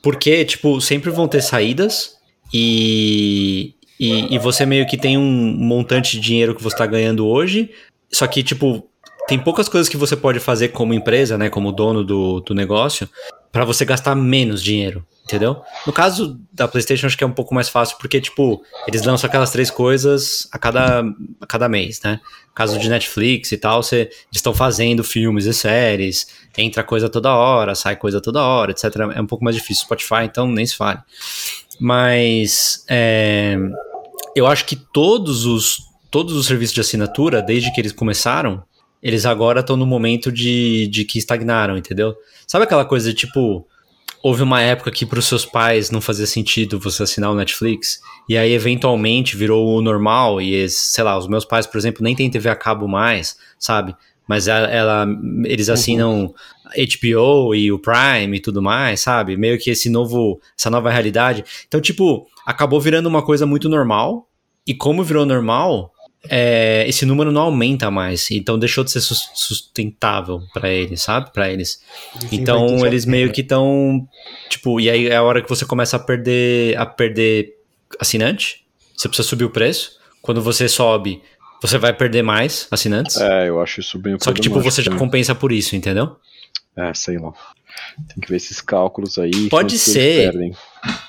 porque, tipo, sempre vão ter saídas e, e, e, você meio que tem um montante de dinheiro que você tá ganhando hoje, só que, tipo, tem poucas coisas que você pode fazer como empresa, né, como dono do, do negócio, para você gastar menos dinheiro, entendeu? No caso da PlayStation, acho que é um pouco mais fácil, porque, tipo, eles lançam aquelas três coisas a cada, a cada mês, né? No caso de Netflix e tal, você, eles estão fazendo filmes e séries, entra coisa toda hora, sai coisa toda hora, etc. É um pouco mais difícil. Spotify, então, nem se fale. Mas, é, eu acho que todos os, todos os serviços de assinatura, desde que eles começaram, eles agora estão no momento de, de que estagnaram, entendeu? Sabe aquela coisa de tipo, houve uma época que para os seus pais não fazia sentido você assinar o Netflix, e aí eventualmente virou o normal, e sei lá, os meus pais, por exemplo, nem têm TV a cabo mais, sabe? Mas ela, ela eles uhum. assinam uhum. HBO e o Prime e tudo mais, sabe? Meio que esse novo, essa nova realidade. Então, tipo, acabou virando uma coisa muito normal, e como virou normal, é, esse número não aumenta mais, então deixou de ser sustentável para eles, sabe? Para eles. Então eles meio que estão, tipo, e aí é a hora que você começa a perder, a perder assinante. Você precisa subir o preço. Quando você sobe, você vai perder mais assinantes. É, eu acho isso bem Só que tipo você já compensa por isso, entendeu? É, sei lá. Tem que ver esses cálculos aí. Pode ser.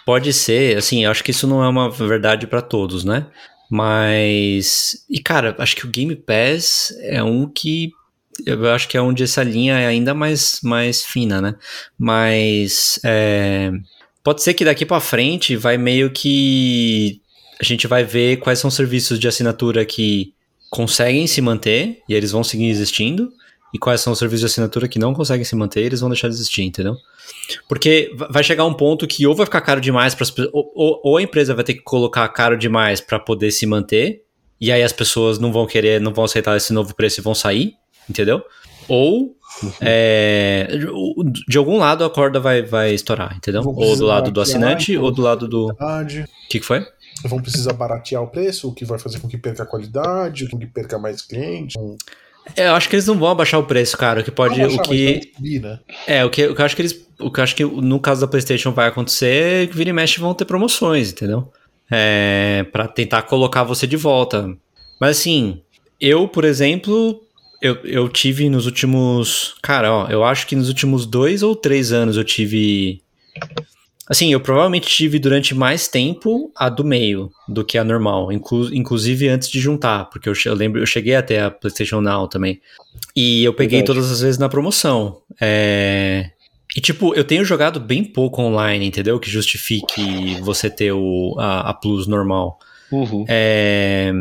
Pode ser, assim, eu acho que isso não é uma verdade para todos, né? Mas. E, cara, acho que o Game Pass é um que. Eu acho que é onde essa linha é ainda mais, mais fina, né? Mas. É, pode ser que daqui para frente vai meio que. A gente vai ver quais são os serviços de assinatura que conseguem se manter e eles vão seguir existindo. E quais são os serviços de assinatura que não conseguem se manter eles vão deixar de existir, entendeu? Porque vai chegar um ponto que ou vai ficar caro demais para as ou, ou, ou, a empresa vai ter que colocar caro demais para poder se manter, e aí as pessoas não vão querer, não vão aceitar esse novo preço e vão sair, entendeu? Ou uhum. é, de algum lado a corda vai, vai estourar, entendeu? Ou do lado do assinante, ou do lado do. O que, que foi? Vão precisar baratear o preço, o que vai fazer com que perca a qualidade, com que perca mais clientes. É, eu acho que eles não vão abaixar o preço, cara. O que pode. Abaixar, o que. Subir, né? É, o que, o que eu acho que eles. O que eu acho que no caso da PlayStation vai acontecer é que vira e mexe vão ter promoções, entendeu? É, para tentar colocar você de volta. Mas assim, eu, por exemplo, eu, eu tive nos últimos. Cara, ó, eu acho que nos últimos dois ou três anos eu tive Assim, eu provavelmente tive durante mais tempo a do meio do que a normal, inclu inclusive antes de juntar, porque eu, eu, lembro, eu cheguei até a PlayStation Now também. E eu peguei Verdade. todas as vezes na promoção. É... E, tipo, eu tenho jogado bem pouco online, entendeu? Que justifique você ter o, a, a Plus normal. Uhum. É...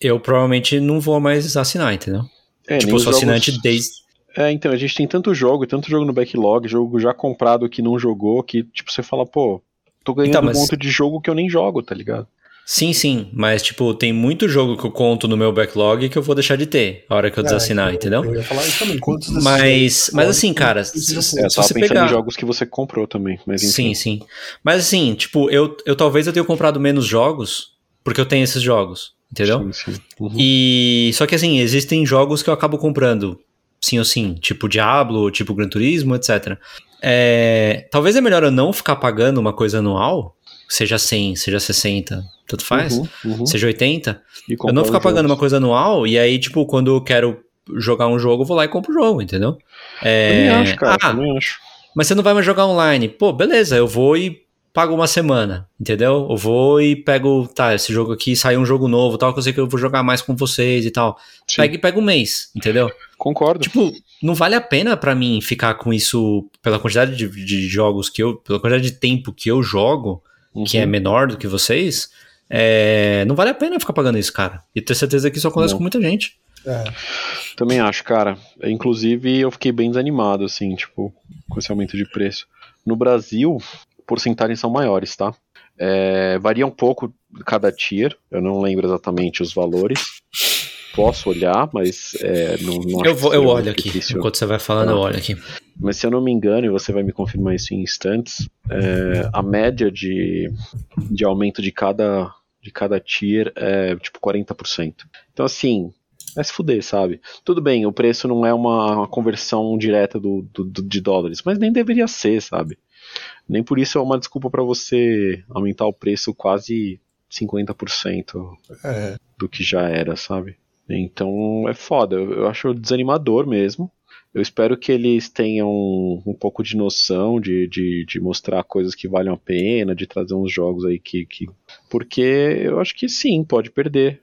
Eu provavelmente não vou mais assinar, entendeu? É, tipo, eu sou assinante jogos... desde é, então, a gente tem tanto jogo, tanto jogo no backlog, jogo já comprado que não jogou, que, tipo, você fala, pô, tô ganhando então, mas... um monte de jogo que eu nem jogo, tá ligado? Sim, sim, mas, tipo, tem muito jogo que eu conto no meu backlog que eu vou deixar de ter a hora que eu é, desassinar, eu, entendeu? Eu ia falar isso também, quantos Mas, mas assim, cara, se, se, é, se você pegar... em jogos que você comprou também, mas enfim. Sim, sim. Mas assim, tipo, eu, eu talvez eu tenha comprado menos jogos porque eu tenho esses jogos, entendeu? Sim, sim. Uhum. E só que assim, existem jogos que eu acabo comprando sim ou sim, tipo Diablo, tipo Gran Turismo, etc. É, talvez é melhor eu não ficar pagando uma coisa anual, seja 100, seja 60, tanto faz, uhum, uhum. seja 80. Eu não ficar pagando jogos. uma coisa anual e aí, tipo, quando eu quero jogar um jogo, eu vou lá e compro o jogo, entendeu? É, eu acho, cara, ah, eu acho. Mas você não vai mais jogar online. Pô, beleza, eu vou e pago uma semana, entendeu? Eu vou e pego, tá, esse jogo aqui saiu um jogo novo, tal, que eu sei que eu vou jogar mais com vocês e tal. Pega e pega um mês, entendeu? Concordo. Tipo, não vale a pena para mim ficar com isso pela quantidade de, de, jogos que eu, pela quantidade de tempo que eu jogo, uhum. que é menor do que vocês, é, não vale a pena ficar pagando isso, cara. E ter certeza que isso acontece não. com muita gente. É. Também acho, cara. Inclusive, eu fiquei bem desanimado, assim, tipo, com esse aumento de preço. No Brasil, porcentagens são maiores, tá? É, varia um pouco cada tier, eu não lembro exatamente os valores. Posso olhar, mas é, não, não Eu, vou, eu olho aqui. Difícil. Enquanto você vai falando, ah. eu olho aqui. Mas se eu não me engano, e você vai me confirmar isso em instantes, é, a média de, de aumento de cada, de cada tier é tipo 40%. Então, assim, é se fuder, sabe? Tudo bem, o preço não é uma, uma conversão direta do, do, do, de dólares, mas nem deveria ser, sabe? Nem por isso é uma desculpa para você aumentar o preço quase 50% é. do que já era, sabe? Então é foda, eu, eu acho desanimador mesmo. Eu espero que eles tenham um pouco de noção de, de, de, mostrar coisas que valham a pena, de trazer uns jogos aí que, que. Porque eu acho que sim, pode perder.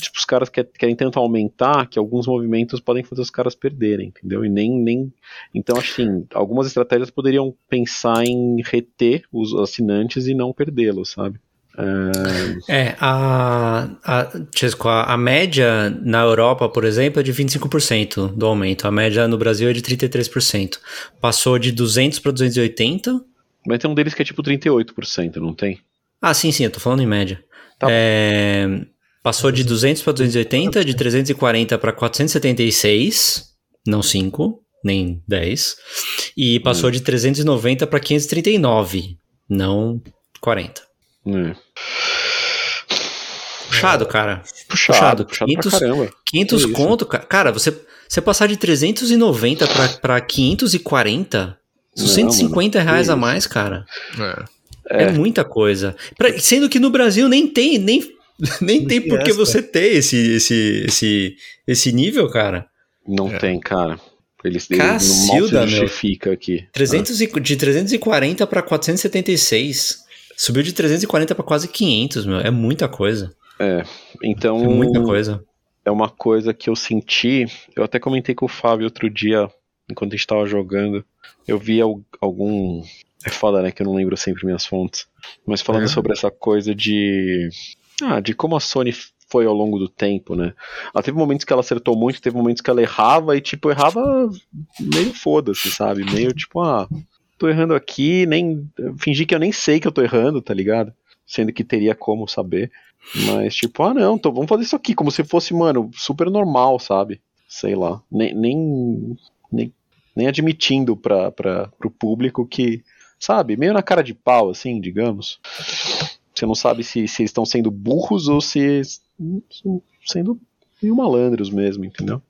Tipo, os caras querem tanto aumentar que alguns movimentos podem fazer os caras perderem, entendeu? E nem. nem... Então, assim, algumas estratégias poderiam pensar em reter os assinantes e não perdê-los, sabe? É, É, a, a, Chesco, a, a média na Europa, por exemplo, é de 25% do aumento. A média no Brasil é de 33%. Passou de 200 para 280. mas tem um deles que é tipo 38%, não tem? Ah, sim, sim, eu tô falando em média. Tá. É, passou de 200 para 280, de 340 para 476, não 5, nem 10. E passou de 390 para 539, não 40. É. Puxado, cara. Puxado, Puxado. puxado 500 pra caramba. 500 Que isso? conto, ca- cara, você, você passar de 390 pra, pra 540, são Não, 150 mano, reais a mais, cara. É. É, muita coisa. Pra- sendo que no Brasil nem tem, nem, nem Não tem por que você ter esse, esse, esse, esse nível, cara. Não É. tem, cara. Eles, eles mal se Cacilda, meu. justifica aqui. 300 e- de 340 pra 476. Subiu de 340 pra quase 500, meu. É muita coisa. É. Então, É muita coisa. é uma coisa que eu senti. Eu até comentei com o Fábio outro dia, enquanto a gente tava jogando. Eu vi al- algum. É foda, né? Que eu não lembro sempre minhas fontes. Mas falando É. sobre essa coisa de. Ah, de como a Sony foi ao longo do tempo, né? Ela teve momentos que ela acertou muito, teve momentos que ela errava e, tipo, errava meio foda-se, sabe? Meio tipo, ah, tô errando aqui, nem. Fingir que eu nem sei que eu tô errando, tá ligado? Sendo que teria como saber. Mas, tipo, ah, não, então vamos fazer isso aqui, como se fosse, mano, super normal, sabe? Sei lá. Nem, nem, nem, nem admitindo pra, pra, pro público que, sabe, meio na cara de pau, assim, digamos. Você não sabe se, se eles estão sendo burros ou se sendo meio malandros mesmo, entendeu?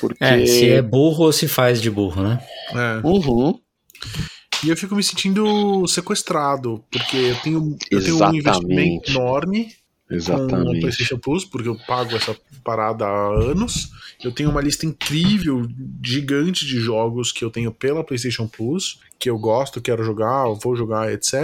Porque. É, se é burro ou se faz de burro, né? É. Uhum, E eu fico me sentindo sequestrado, porque eu tenho, eu tenho um Exatamente. investimento enorme com o exatamente. PlayStation Plus, porque eu pago essa parada há anos. Eu tenho uma lista incrível, gigante de jogos que eu tenho pela PlayStation Plus, que eu gosto, quero jogar, vou jogar, etc.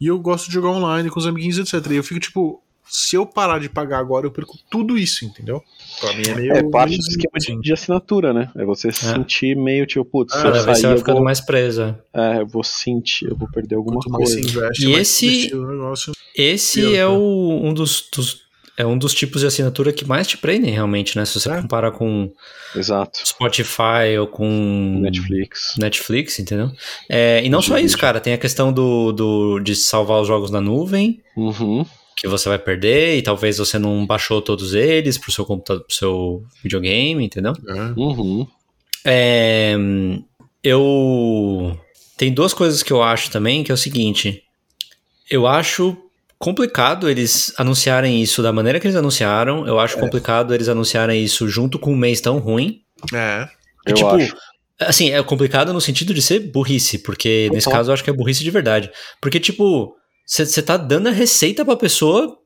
E eu gosto de jogar online com os amiguinhos, etc. E eu fico tipo, se eu parar de pagar agora, eu perco tudo isso, entendeu? Pra mim é meio. É parte do esquema de, de assinatura, né? É você se sentir meio tipo, putz, se Ah, eu você sair, vai ficando vou, mais presa. é, eu vou sentir, eu vou perder alguma Quanto mais coisa. investe, E mais esse- negócio. Esse Eu- é o, um dos, dos- é um dos tipos de assinatura que mais te prendem realmente, né? Se você É. comparar com Exato. Spotify ou com Netflix. Netflix, entendeu? É, e não só isso, cara. Tem a questão do, do, de salvar os jogos na nuvem, Uhum. Que você vai perder, e talvez você não baixou todos eles pro seu computador, pro seu videogame, entendeu? É. Uhum. É, eu. Tem duas coisas que eu acho também, que é o seguinte. Eu acho complicado eles anunciarem isso da maneira que eles anunciaram. Eu acho complicado eles anunciarem isso junto com um mês tão ruim. É. E, Eu tipo, acho. assim, é complicado no sentido de ser burrice, porque nesse caso eu acho que é burrice de verdade. Porque, tipo, você tá dando a receita pra pessoa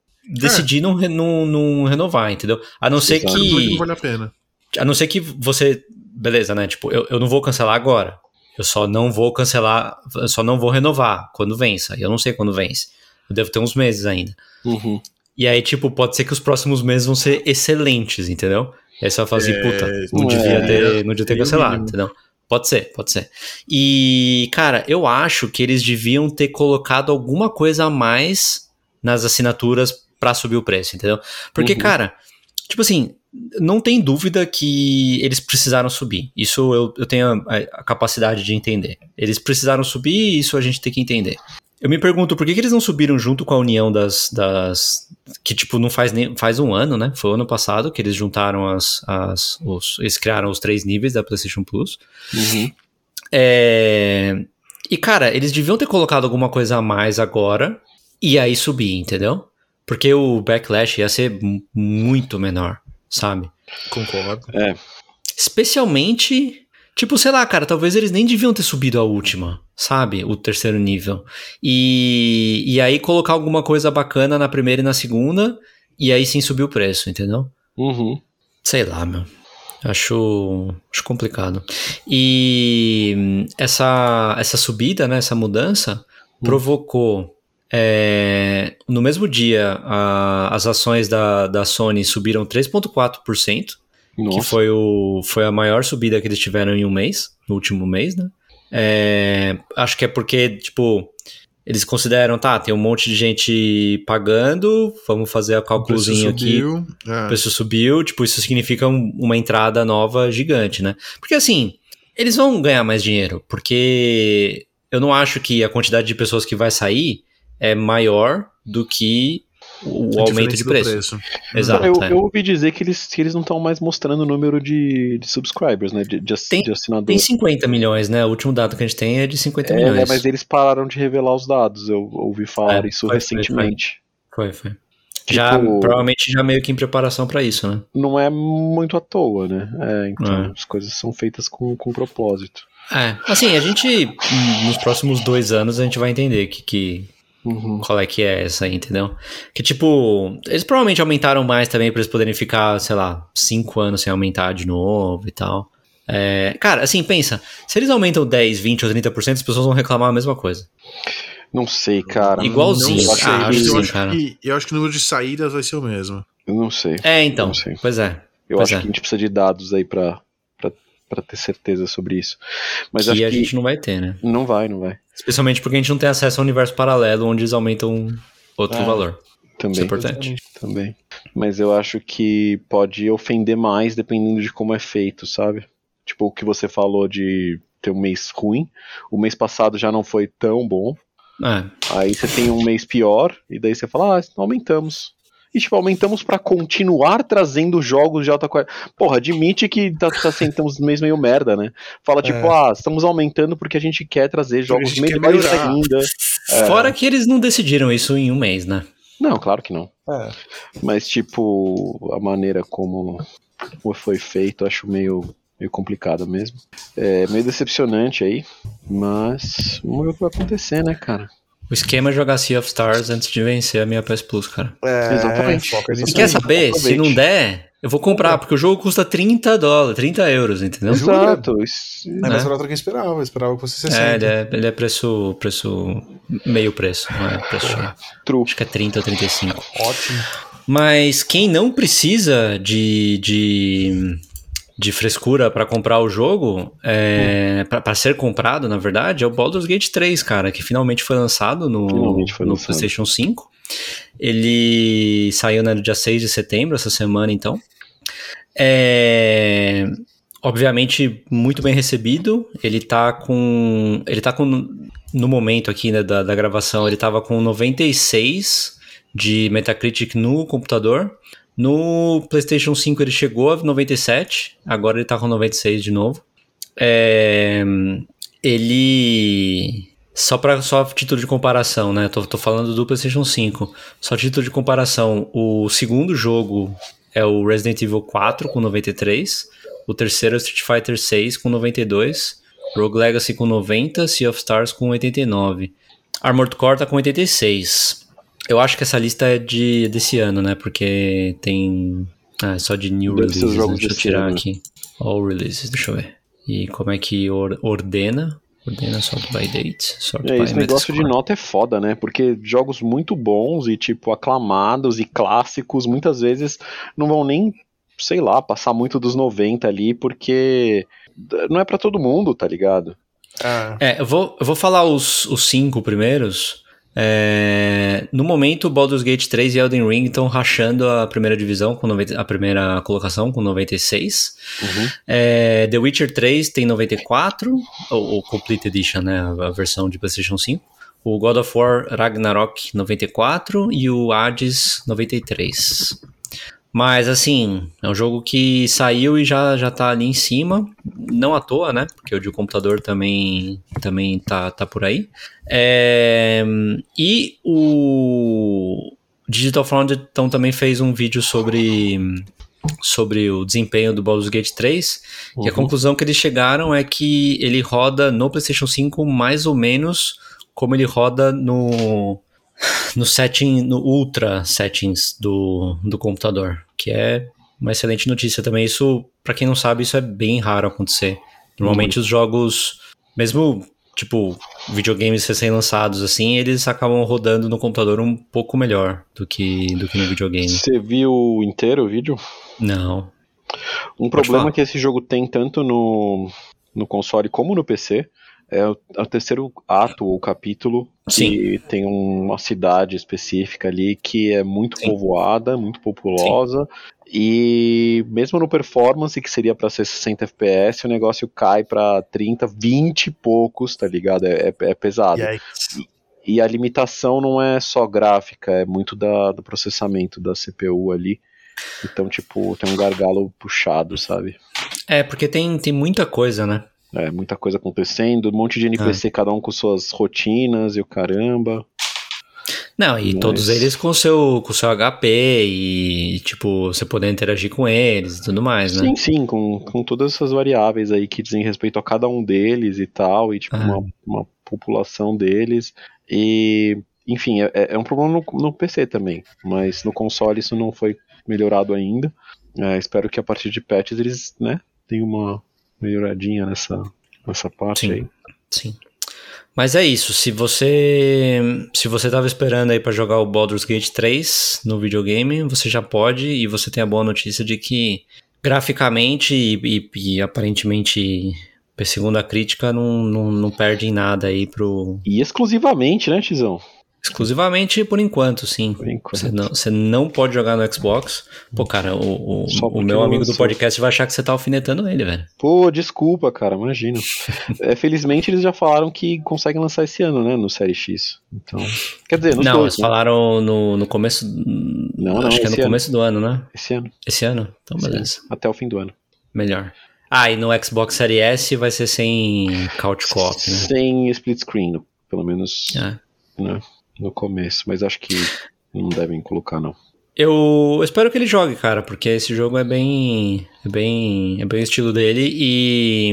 decidir não, re- não, não renovar, entendeu? A não ser Exato. que. Não vale a pena. A não ser que você. Beleza, né? Tipo, eu, eu não vou cancelar agora. Eu só não vou cancelar. Eu só não vou renovar quando vença. E eu não sei quando vence. Eu devo ter uns meses ainda. Uhum. E aí, tipo, pode ser que os próximos meses vão ser excelentes, entendeu? E aí você vai falar assim, É, puta, não não devia é. ter, não devia ter cancelado, entendeu? Pode ser, pode ser. E, cara, eu acho que eles deviam ter colocado alguma coisa a mais nas assinaturas pra subir o preço, entendeu? Porque, Uhum. cara, tipo assim, não tem dúvida que eles precisaram subir. Isso eu, eu tenho a, a capacidade de entender. Eles precisaram subir e isso a gente tem que entender. Eu me pergunto por que, que eles não subiram junto com a união das. das que, tipo, não faz nem. Faz um ano, né? Foi o ano passado que eles juntaram as. as os, eles criaram os três níveis da PlayStation Plus. Uhum. É, E, cara, eles deviam ter colocado alguma coisa a mais agora e aí subir, entendeu? Porque o backlash ia ser mu- muito menor, sabe? Concordo. Especialmente, tipo, sei lá, cara, talvez eles nem deviam ter subido a última, sabe? O terceiro nível. E, e aí colocar alguma coisa bacana na primeira e na segunda, e aí sim subir o preço, entendeu? Uhum. Sei lá, meu. Acho, acho complicado. E essa, essa subida, né, essa mudança, provocou. é, no mesmo dia, a- as ações da, da Sony subiram 3,4%, que Nossa. foi, o, foi a maior subida que eles tiveram em um mês, no último mês, né? É, acho que é porque, tipo, eles consideram, tá, tem um monte de gente pagando, vamos fazer o cálculozinho aqui. É. O preço subiu, tipo, isso significa um, uma entrada nova gigante, né? Porque assim, eles vão ganhar mais dinheiro, porque eu não acho que a quantidade de pessoas que vai sair é maior do que o aumento de preço. preço. Exato. Eu, é. eu, ouvi dizer que eles, que eles não estão mais mostrando o número de, de subscribers, né? De, de, tem, de assinadores. Tem 50 milhões, né? O último dado que a gente tem é de 50 é, milhões. É, mas eles pararam de revelar os dados. Eu ouvi falar é, isso foi, recentemente. Foi, foi. foi. Tipo, já, provavelmente já meio que em preparação para isso, né? Não é muito à toa, né? É, então é. as coisas são feitas com, com propósito. É, assim, a gente, nos próximos dois anos, a gente vai entender que, que Uhum. Qual é que é essa aí, entendeu? Que tipo, eles provavelmente aumentaram mais também para eles poderem ficar, sei lá, cinco anos sem aumentar de novo e tal. É, cara, assim, pensa, se eles aumentam 10, 20 ou 30%, as pessoas vão reclamar a mesma coisa. Não sei, cara. Igualzinho. Não. Ah, eu, acho cara. Que, eu acho que o número de saídas vai ser o mesmo. Eu não sei. É, então. Pois é. Eu pois acho é. que a gente precisa de dados aí pra, para ter certeza sobre isso. Mas que a que gente não vai ter, né? Não vai, não vai. Especialmente porque a gente não tem acesso ao universo paralelo onde eles aumentam outro é, valor. Também. Isso é importante. Também. Mas eu acho que pode ofender mais dependendo de como é feito, sabe? Tipo, o que você falou de ter um mês ruim. O mês passado já não foi tão bom. É. Aí você tem um mês pior, e daí você fala, ah, aumentamos e, tipo, aumentamos para continuar trazendo jogos de alta qualidade. Porra, admite que tá, tá sentamos mês meio merda, né? Fala, tipo, é. ah, estamos aumentando porque a gente quer trazer jogos melhores ainda. É. Fora que eles não decidiram isso em um mês, né? Não, claro que não. É. Mas, tipo, a maneira como foi feito, acho meio, meio complicado mesmo. É meio decepcionante aí, mas vamos ver o que vai acontecer, né, cara? O esquema é jogar Sea of Stars antes de vencer a minha PS Plus, cara. É, exatamente. E quer saber? Aproveite. Se não der, eu vou comprar, porque o jogo custa 30 dólares, 30 euros, entendeu? Exato. Isso, é mais barato do que eu esperava. Eu esperava que fosse 60. É, ele é, ele é preço, preço. meio preço, não é preço True. Acho que é 30 ou 35. Ótimo. Mas quem não precisa de, de de frescura para comprar o jogo, é, hum. para ser comprado, na verdade, é o Baldur's Gate 3, cara, que finalmente foi lançado no, foi no PlayStation 5. Ele saiu né, no dia 6 de setembro, essa semana, então. É, obviamente, muito bem recebido. Ele tá com. Ele tá com. No momento aqui né, da, da gravação, ele tava com 96 de Metacritic no computador. No PlayStation 5 ele chegou a 97, agora ele tá com 96 de novo. É, ele. Só para só título de comparação, né? Tô, tô falando do PlayStation 5. Só título de comparação: o segundo jogo é o Resident Evil 4 com 93, o terceiro é o Street Fighter 6 com 92, Rogue Legacy com 90, Sea of Stars com 89. Armored Core tá com 86. Eu acho que essa lista é de desse ano, né? Porque tem. Ah, é só de new Deve releases. Né? Deixa eu tirar ano. aqui. All releases, deixa eu ver. E como é que or ordena? Ordena sort by date. Sort é, by esse negócio de nota é foda, né? Porque jogos muito bons e, tipo, aclamados e clássicos, muitas vezes não vão nem, sei lá, passar muito dos 90 ali, porque não é para todo mundo, tá ligado? Ah. É, eu vou, eu vou falar os, os cinco primeiros. É, no momento, Baldur's Gate 3 e Elden Ring estão rachando a primeira divisão, com 90, a primeira colocação com 96. Uhum. É, The Witcher 3 tem 94, o, o Complete Edition, né, a versão de PlayStation 5. O God of War Ragnarok 94 e o Hades 93. Mas assim, é um jogo que saiu e já, já tá ali em cima. Não à toa, né? Porque o de computador também, também tá, tá por aí. É, e o Digital Foundry então, também fez um vídeo sobre, sobre o desempenho do Baldur's Gate 3. Uhum. E a conclusão que eles chegaram é que ele roda no PlayStation 5 mais ou menos como ele roda no no setting, no ultra settings do, do computador, que é uma excelente notícia também. Isso, para quem não sabe, isso é bem raro acontecer. Normalmente os jogos, mesmo tipo videogames recém-lançados assim, eles acabam rodando no computador um pouco melhor do que do que no videogame. Você viu inteiro o vídeo? Não. Um Pode problema falar. que esse jogo tem tanto no, no console como no PC é o, é o terceiro ato ou capítulo que Sim. tem uma cidade específica ali que é muito Sim. povoada, muito populosa. E mesmo no performance, que seria pra ser 60 FPS, o negócio cai pra 30, 20 e poucos, tá ligado? É, é- é pesado. E E a limitação não é só gráfica, é muito da, do processamento da CPU ali. Então, tipo, tem um gargalo puxado, sabe? É, porque tem, tem muita coisa, né? É, muita coisa acontecendo, um monte de NPC, cada um com suas rotinas e o caramba. Não, e Mas- todos eles com seu, com seu HP e, tipo, você poder interagir com eles e tudo mais, né? Sim, sim, com, com todas essas variáveis aí que dizem respeito a cada um deles e tal, e tipo, Ah. uma, uma população deles. E, enfim, é, é um problema no, no PC também, mas no console isso não foi melhorado ainda. É, espero que a partir de patches eles, né, tenham uma melhoradinha nessa, nessa parte Sim. aí. Sim. Mas é isso, se você se você tava esperando aí pra jogar o Baldur's Gate 3 no videogame, você já pode e você tem a boa notícia de que graficamente e, e- e aparentemente segundo a crítica não, não, não perde em nada aí pro E exclusivamente, né, Tizão? Exclusivamente por enquanto, sim. Por enquanto. Você não, você não pode jogar no Xbox. Pô, cara, o, o, o meu amigo do podcast vai achar que você tá alfinetando ele, velho. Pô, desculpa, cara, imagina. É, felizmente eles já falaram que conseguem lançar esse ano, né, no Série X. Então, quer dizer, nos não, dois, eles né? falaram no, no começo. Não, não, acho que é no esse ano. começo do ano, né? Esse ano, Esse ano? Então, Sim. beleza. até o fim do ano. Melhor. Ah, e no Xbox Series S vai ser sem couch co-op, né? Sem split screen, pelo menos É. né, no começo, mas acho que não devem colocar, não. Eu espero que ele jogue, cara, porque esse jogo é bem. É bem. É bem o estilo dele e.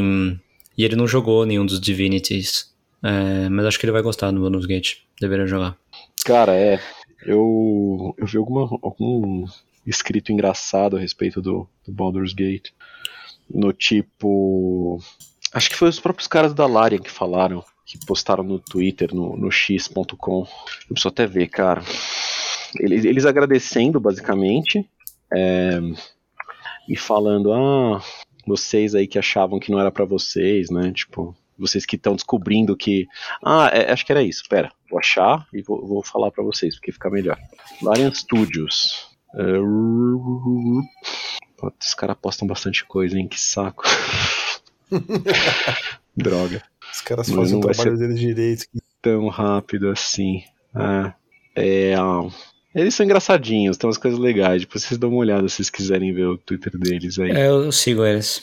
E ele não jogou nenhum dos Divinities. É, mas acho que ele vai gostar do Baldur's Gate. Deveria jogar. Cara, é. Eu, eu vi alguma, algum escrito engraçado a respeito do, do Baldur's Gate. No tipo. Acho que foi os próprios caras da Larian que falaram, que postaram no Twitter, no, no x.com. Eu preciso até ver, cara. Eles, eles agradecendo, basicamente. é, e falando, ah, vocês aí que achavam que não era pra vocês, né? Tipo, vocês que estão descobrindo que. Ah, é, acho que era isso. Pera, vou achar e vou, vou falar pra vocês, porque fica melhor. Larian Studios. É, Pô, Esses caras postam bastante coisa, hein? Que saco. Droga. Os caras Mas fazem o trabalho deles direito. Tão rápido assim. Ah, é. ah, Eles são engraçadinhos, tem umas coisas legais. Depois vocês dão uma olhada se vocês quiserem ver o Twitter deles aí. É, eu sigo eles.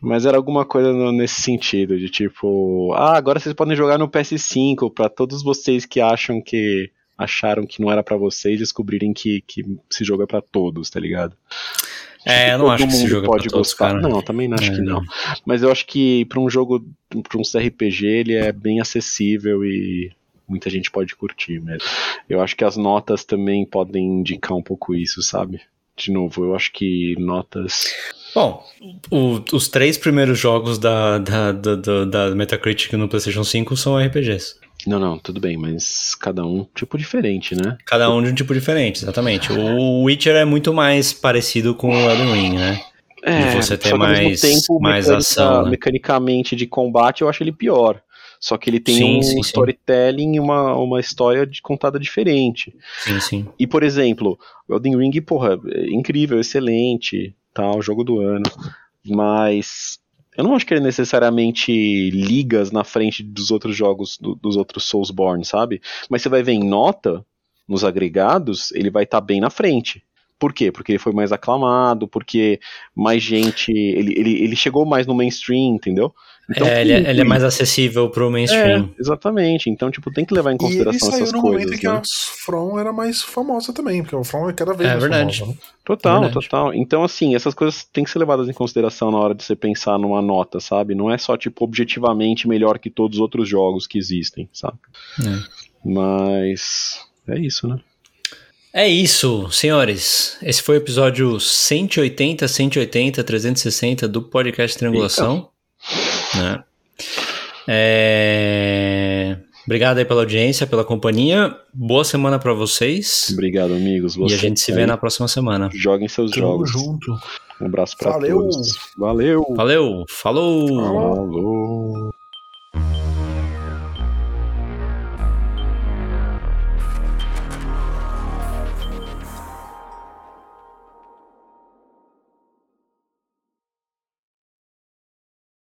Mas era alguma coisa no- nesse sentido, de tipo, ah, agora vocês podem jogar no PS5 pra todos vocês que acham que acharam que não era pra vocês descobrirem que, que esse jogo é pra todos, tá ligado? É, eu não acho que esse jogo é pode pra todos, gostar. cara. Não, também não acho É, que não. Mas eu acho que pra um jogo, pra um CRPG, ele é bem acessível e muita gente pode curtir mesmo. Eu acho que as notas também podem indicar um pouco isso, sabe? De novo, eu acho que notas. Bom, o- os três primeiros jogos da, da, da, da- da Metacritic no PlayStation 5 são RPGs. Não, não, tudo bem, mas cada um tipo diferente, né? Cada um de um tipo diferente, exatamente. O Witcher é muito mais parecido com o Elden Ring, né? E você mesmo mais- mais mecânica- ação, né? mecanicamente de combate, eu acho ele pior. Só que ele tem Sim, um sim. storytelling e uma, uma história de- contada diferente. Sim, sim. E, por exemplo, o Elden Ring, porra, é incrível, excelente, tal, jogo do ano. Mas eu não acho que ele necessariamente ligas na frente dos outros jogos, do- dos outros Soulsborne, sabe? Mas você vai ver em nota, nos agregados, ele vai estar bem na frente. Por quê? Porque ele foi mais aclamado, porque mais gente. Ele, ele, ele chegou mais no mainstream, entendeu? é, ele, é- ele é mais acessível pro mainstream. É, exatamente. Então, tipo, tem que levar em E ele consideração saiu essas no coisas. momento em que né? a From era mais famosa também, porque a From é cada vez É mais verdade. famosa. né? Total, Verdade. total. Então, assim, essas coisas têm que ser levadas em consideração na hora de você pensar numa nota, sabe? Não é só, tipo, objetivamente melhor que todos os outros jogos que existem, sabe? É. Mas. É isso, né? É isso, senhores. Esse foi o episódio 180, 180, 360 do podcast Triangulação. Né? É... Obrigado aí pela audiência, pela companhia. Boa semana pra vocês. Obrigado, amigos. E a gente se vê na próxima semana. Joguem seus Tamo jogos. junto. Um abraço pra Valeu. todos. Valeu. Valeu, falou! Falou.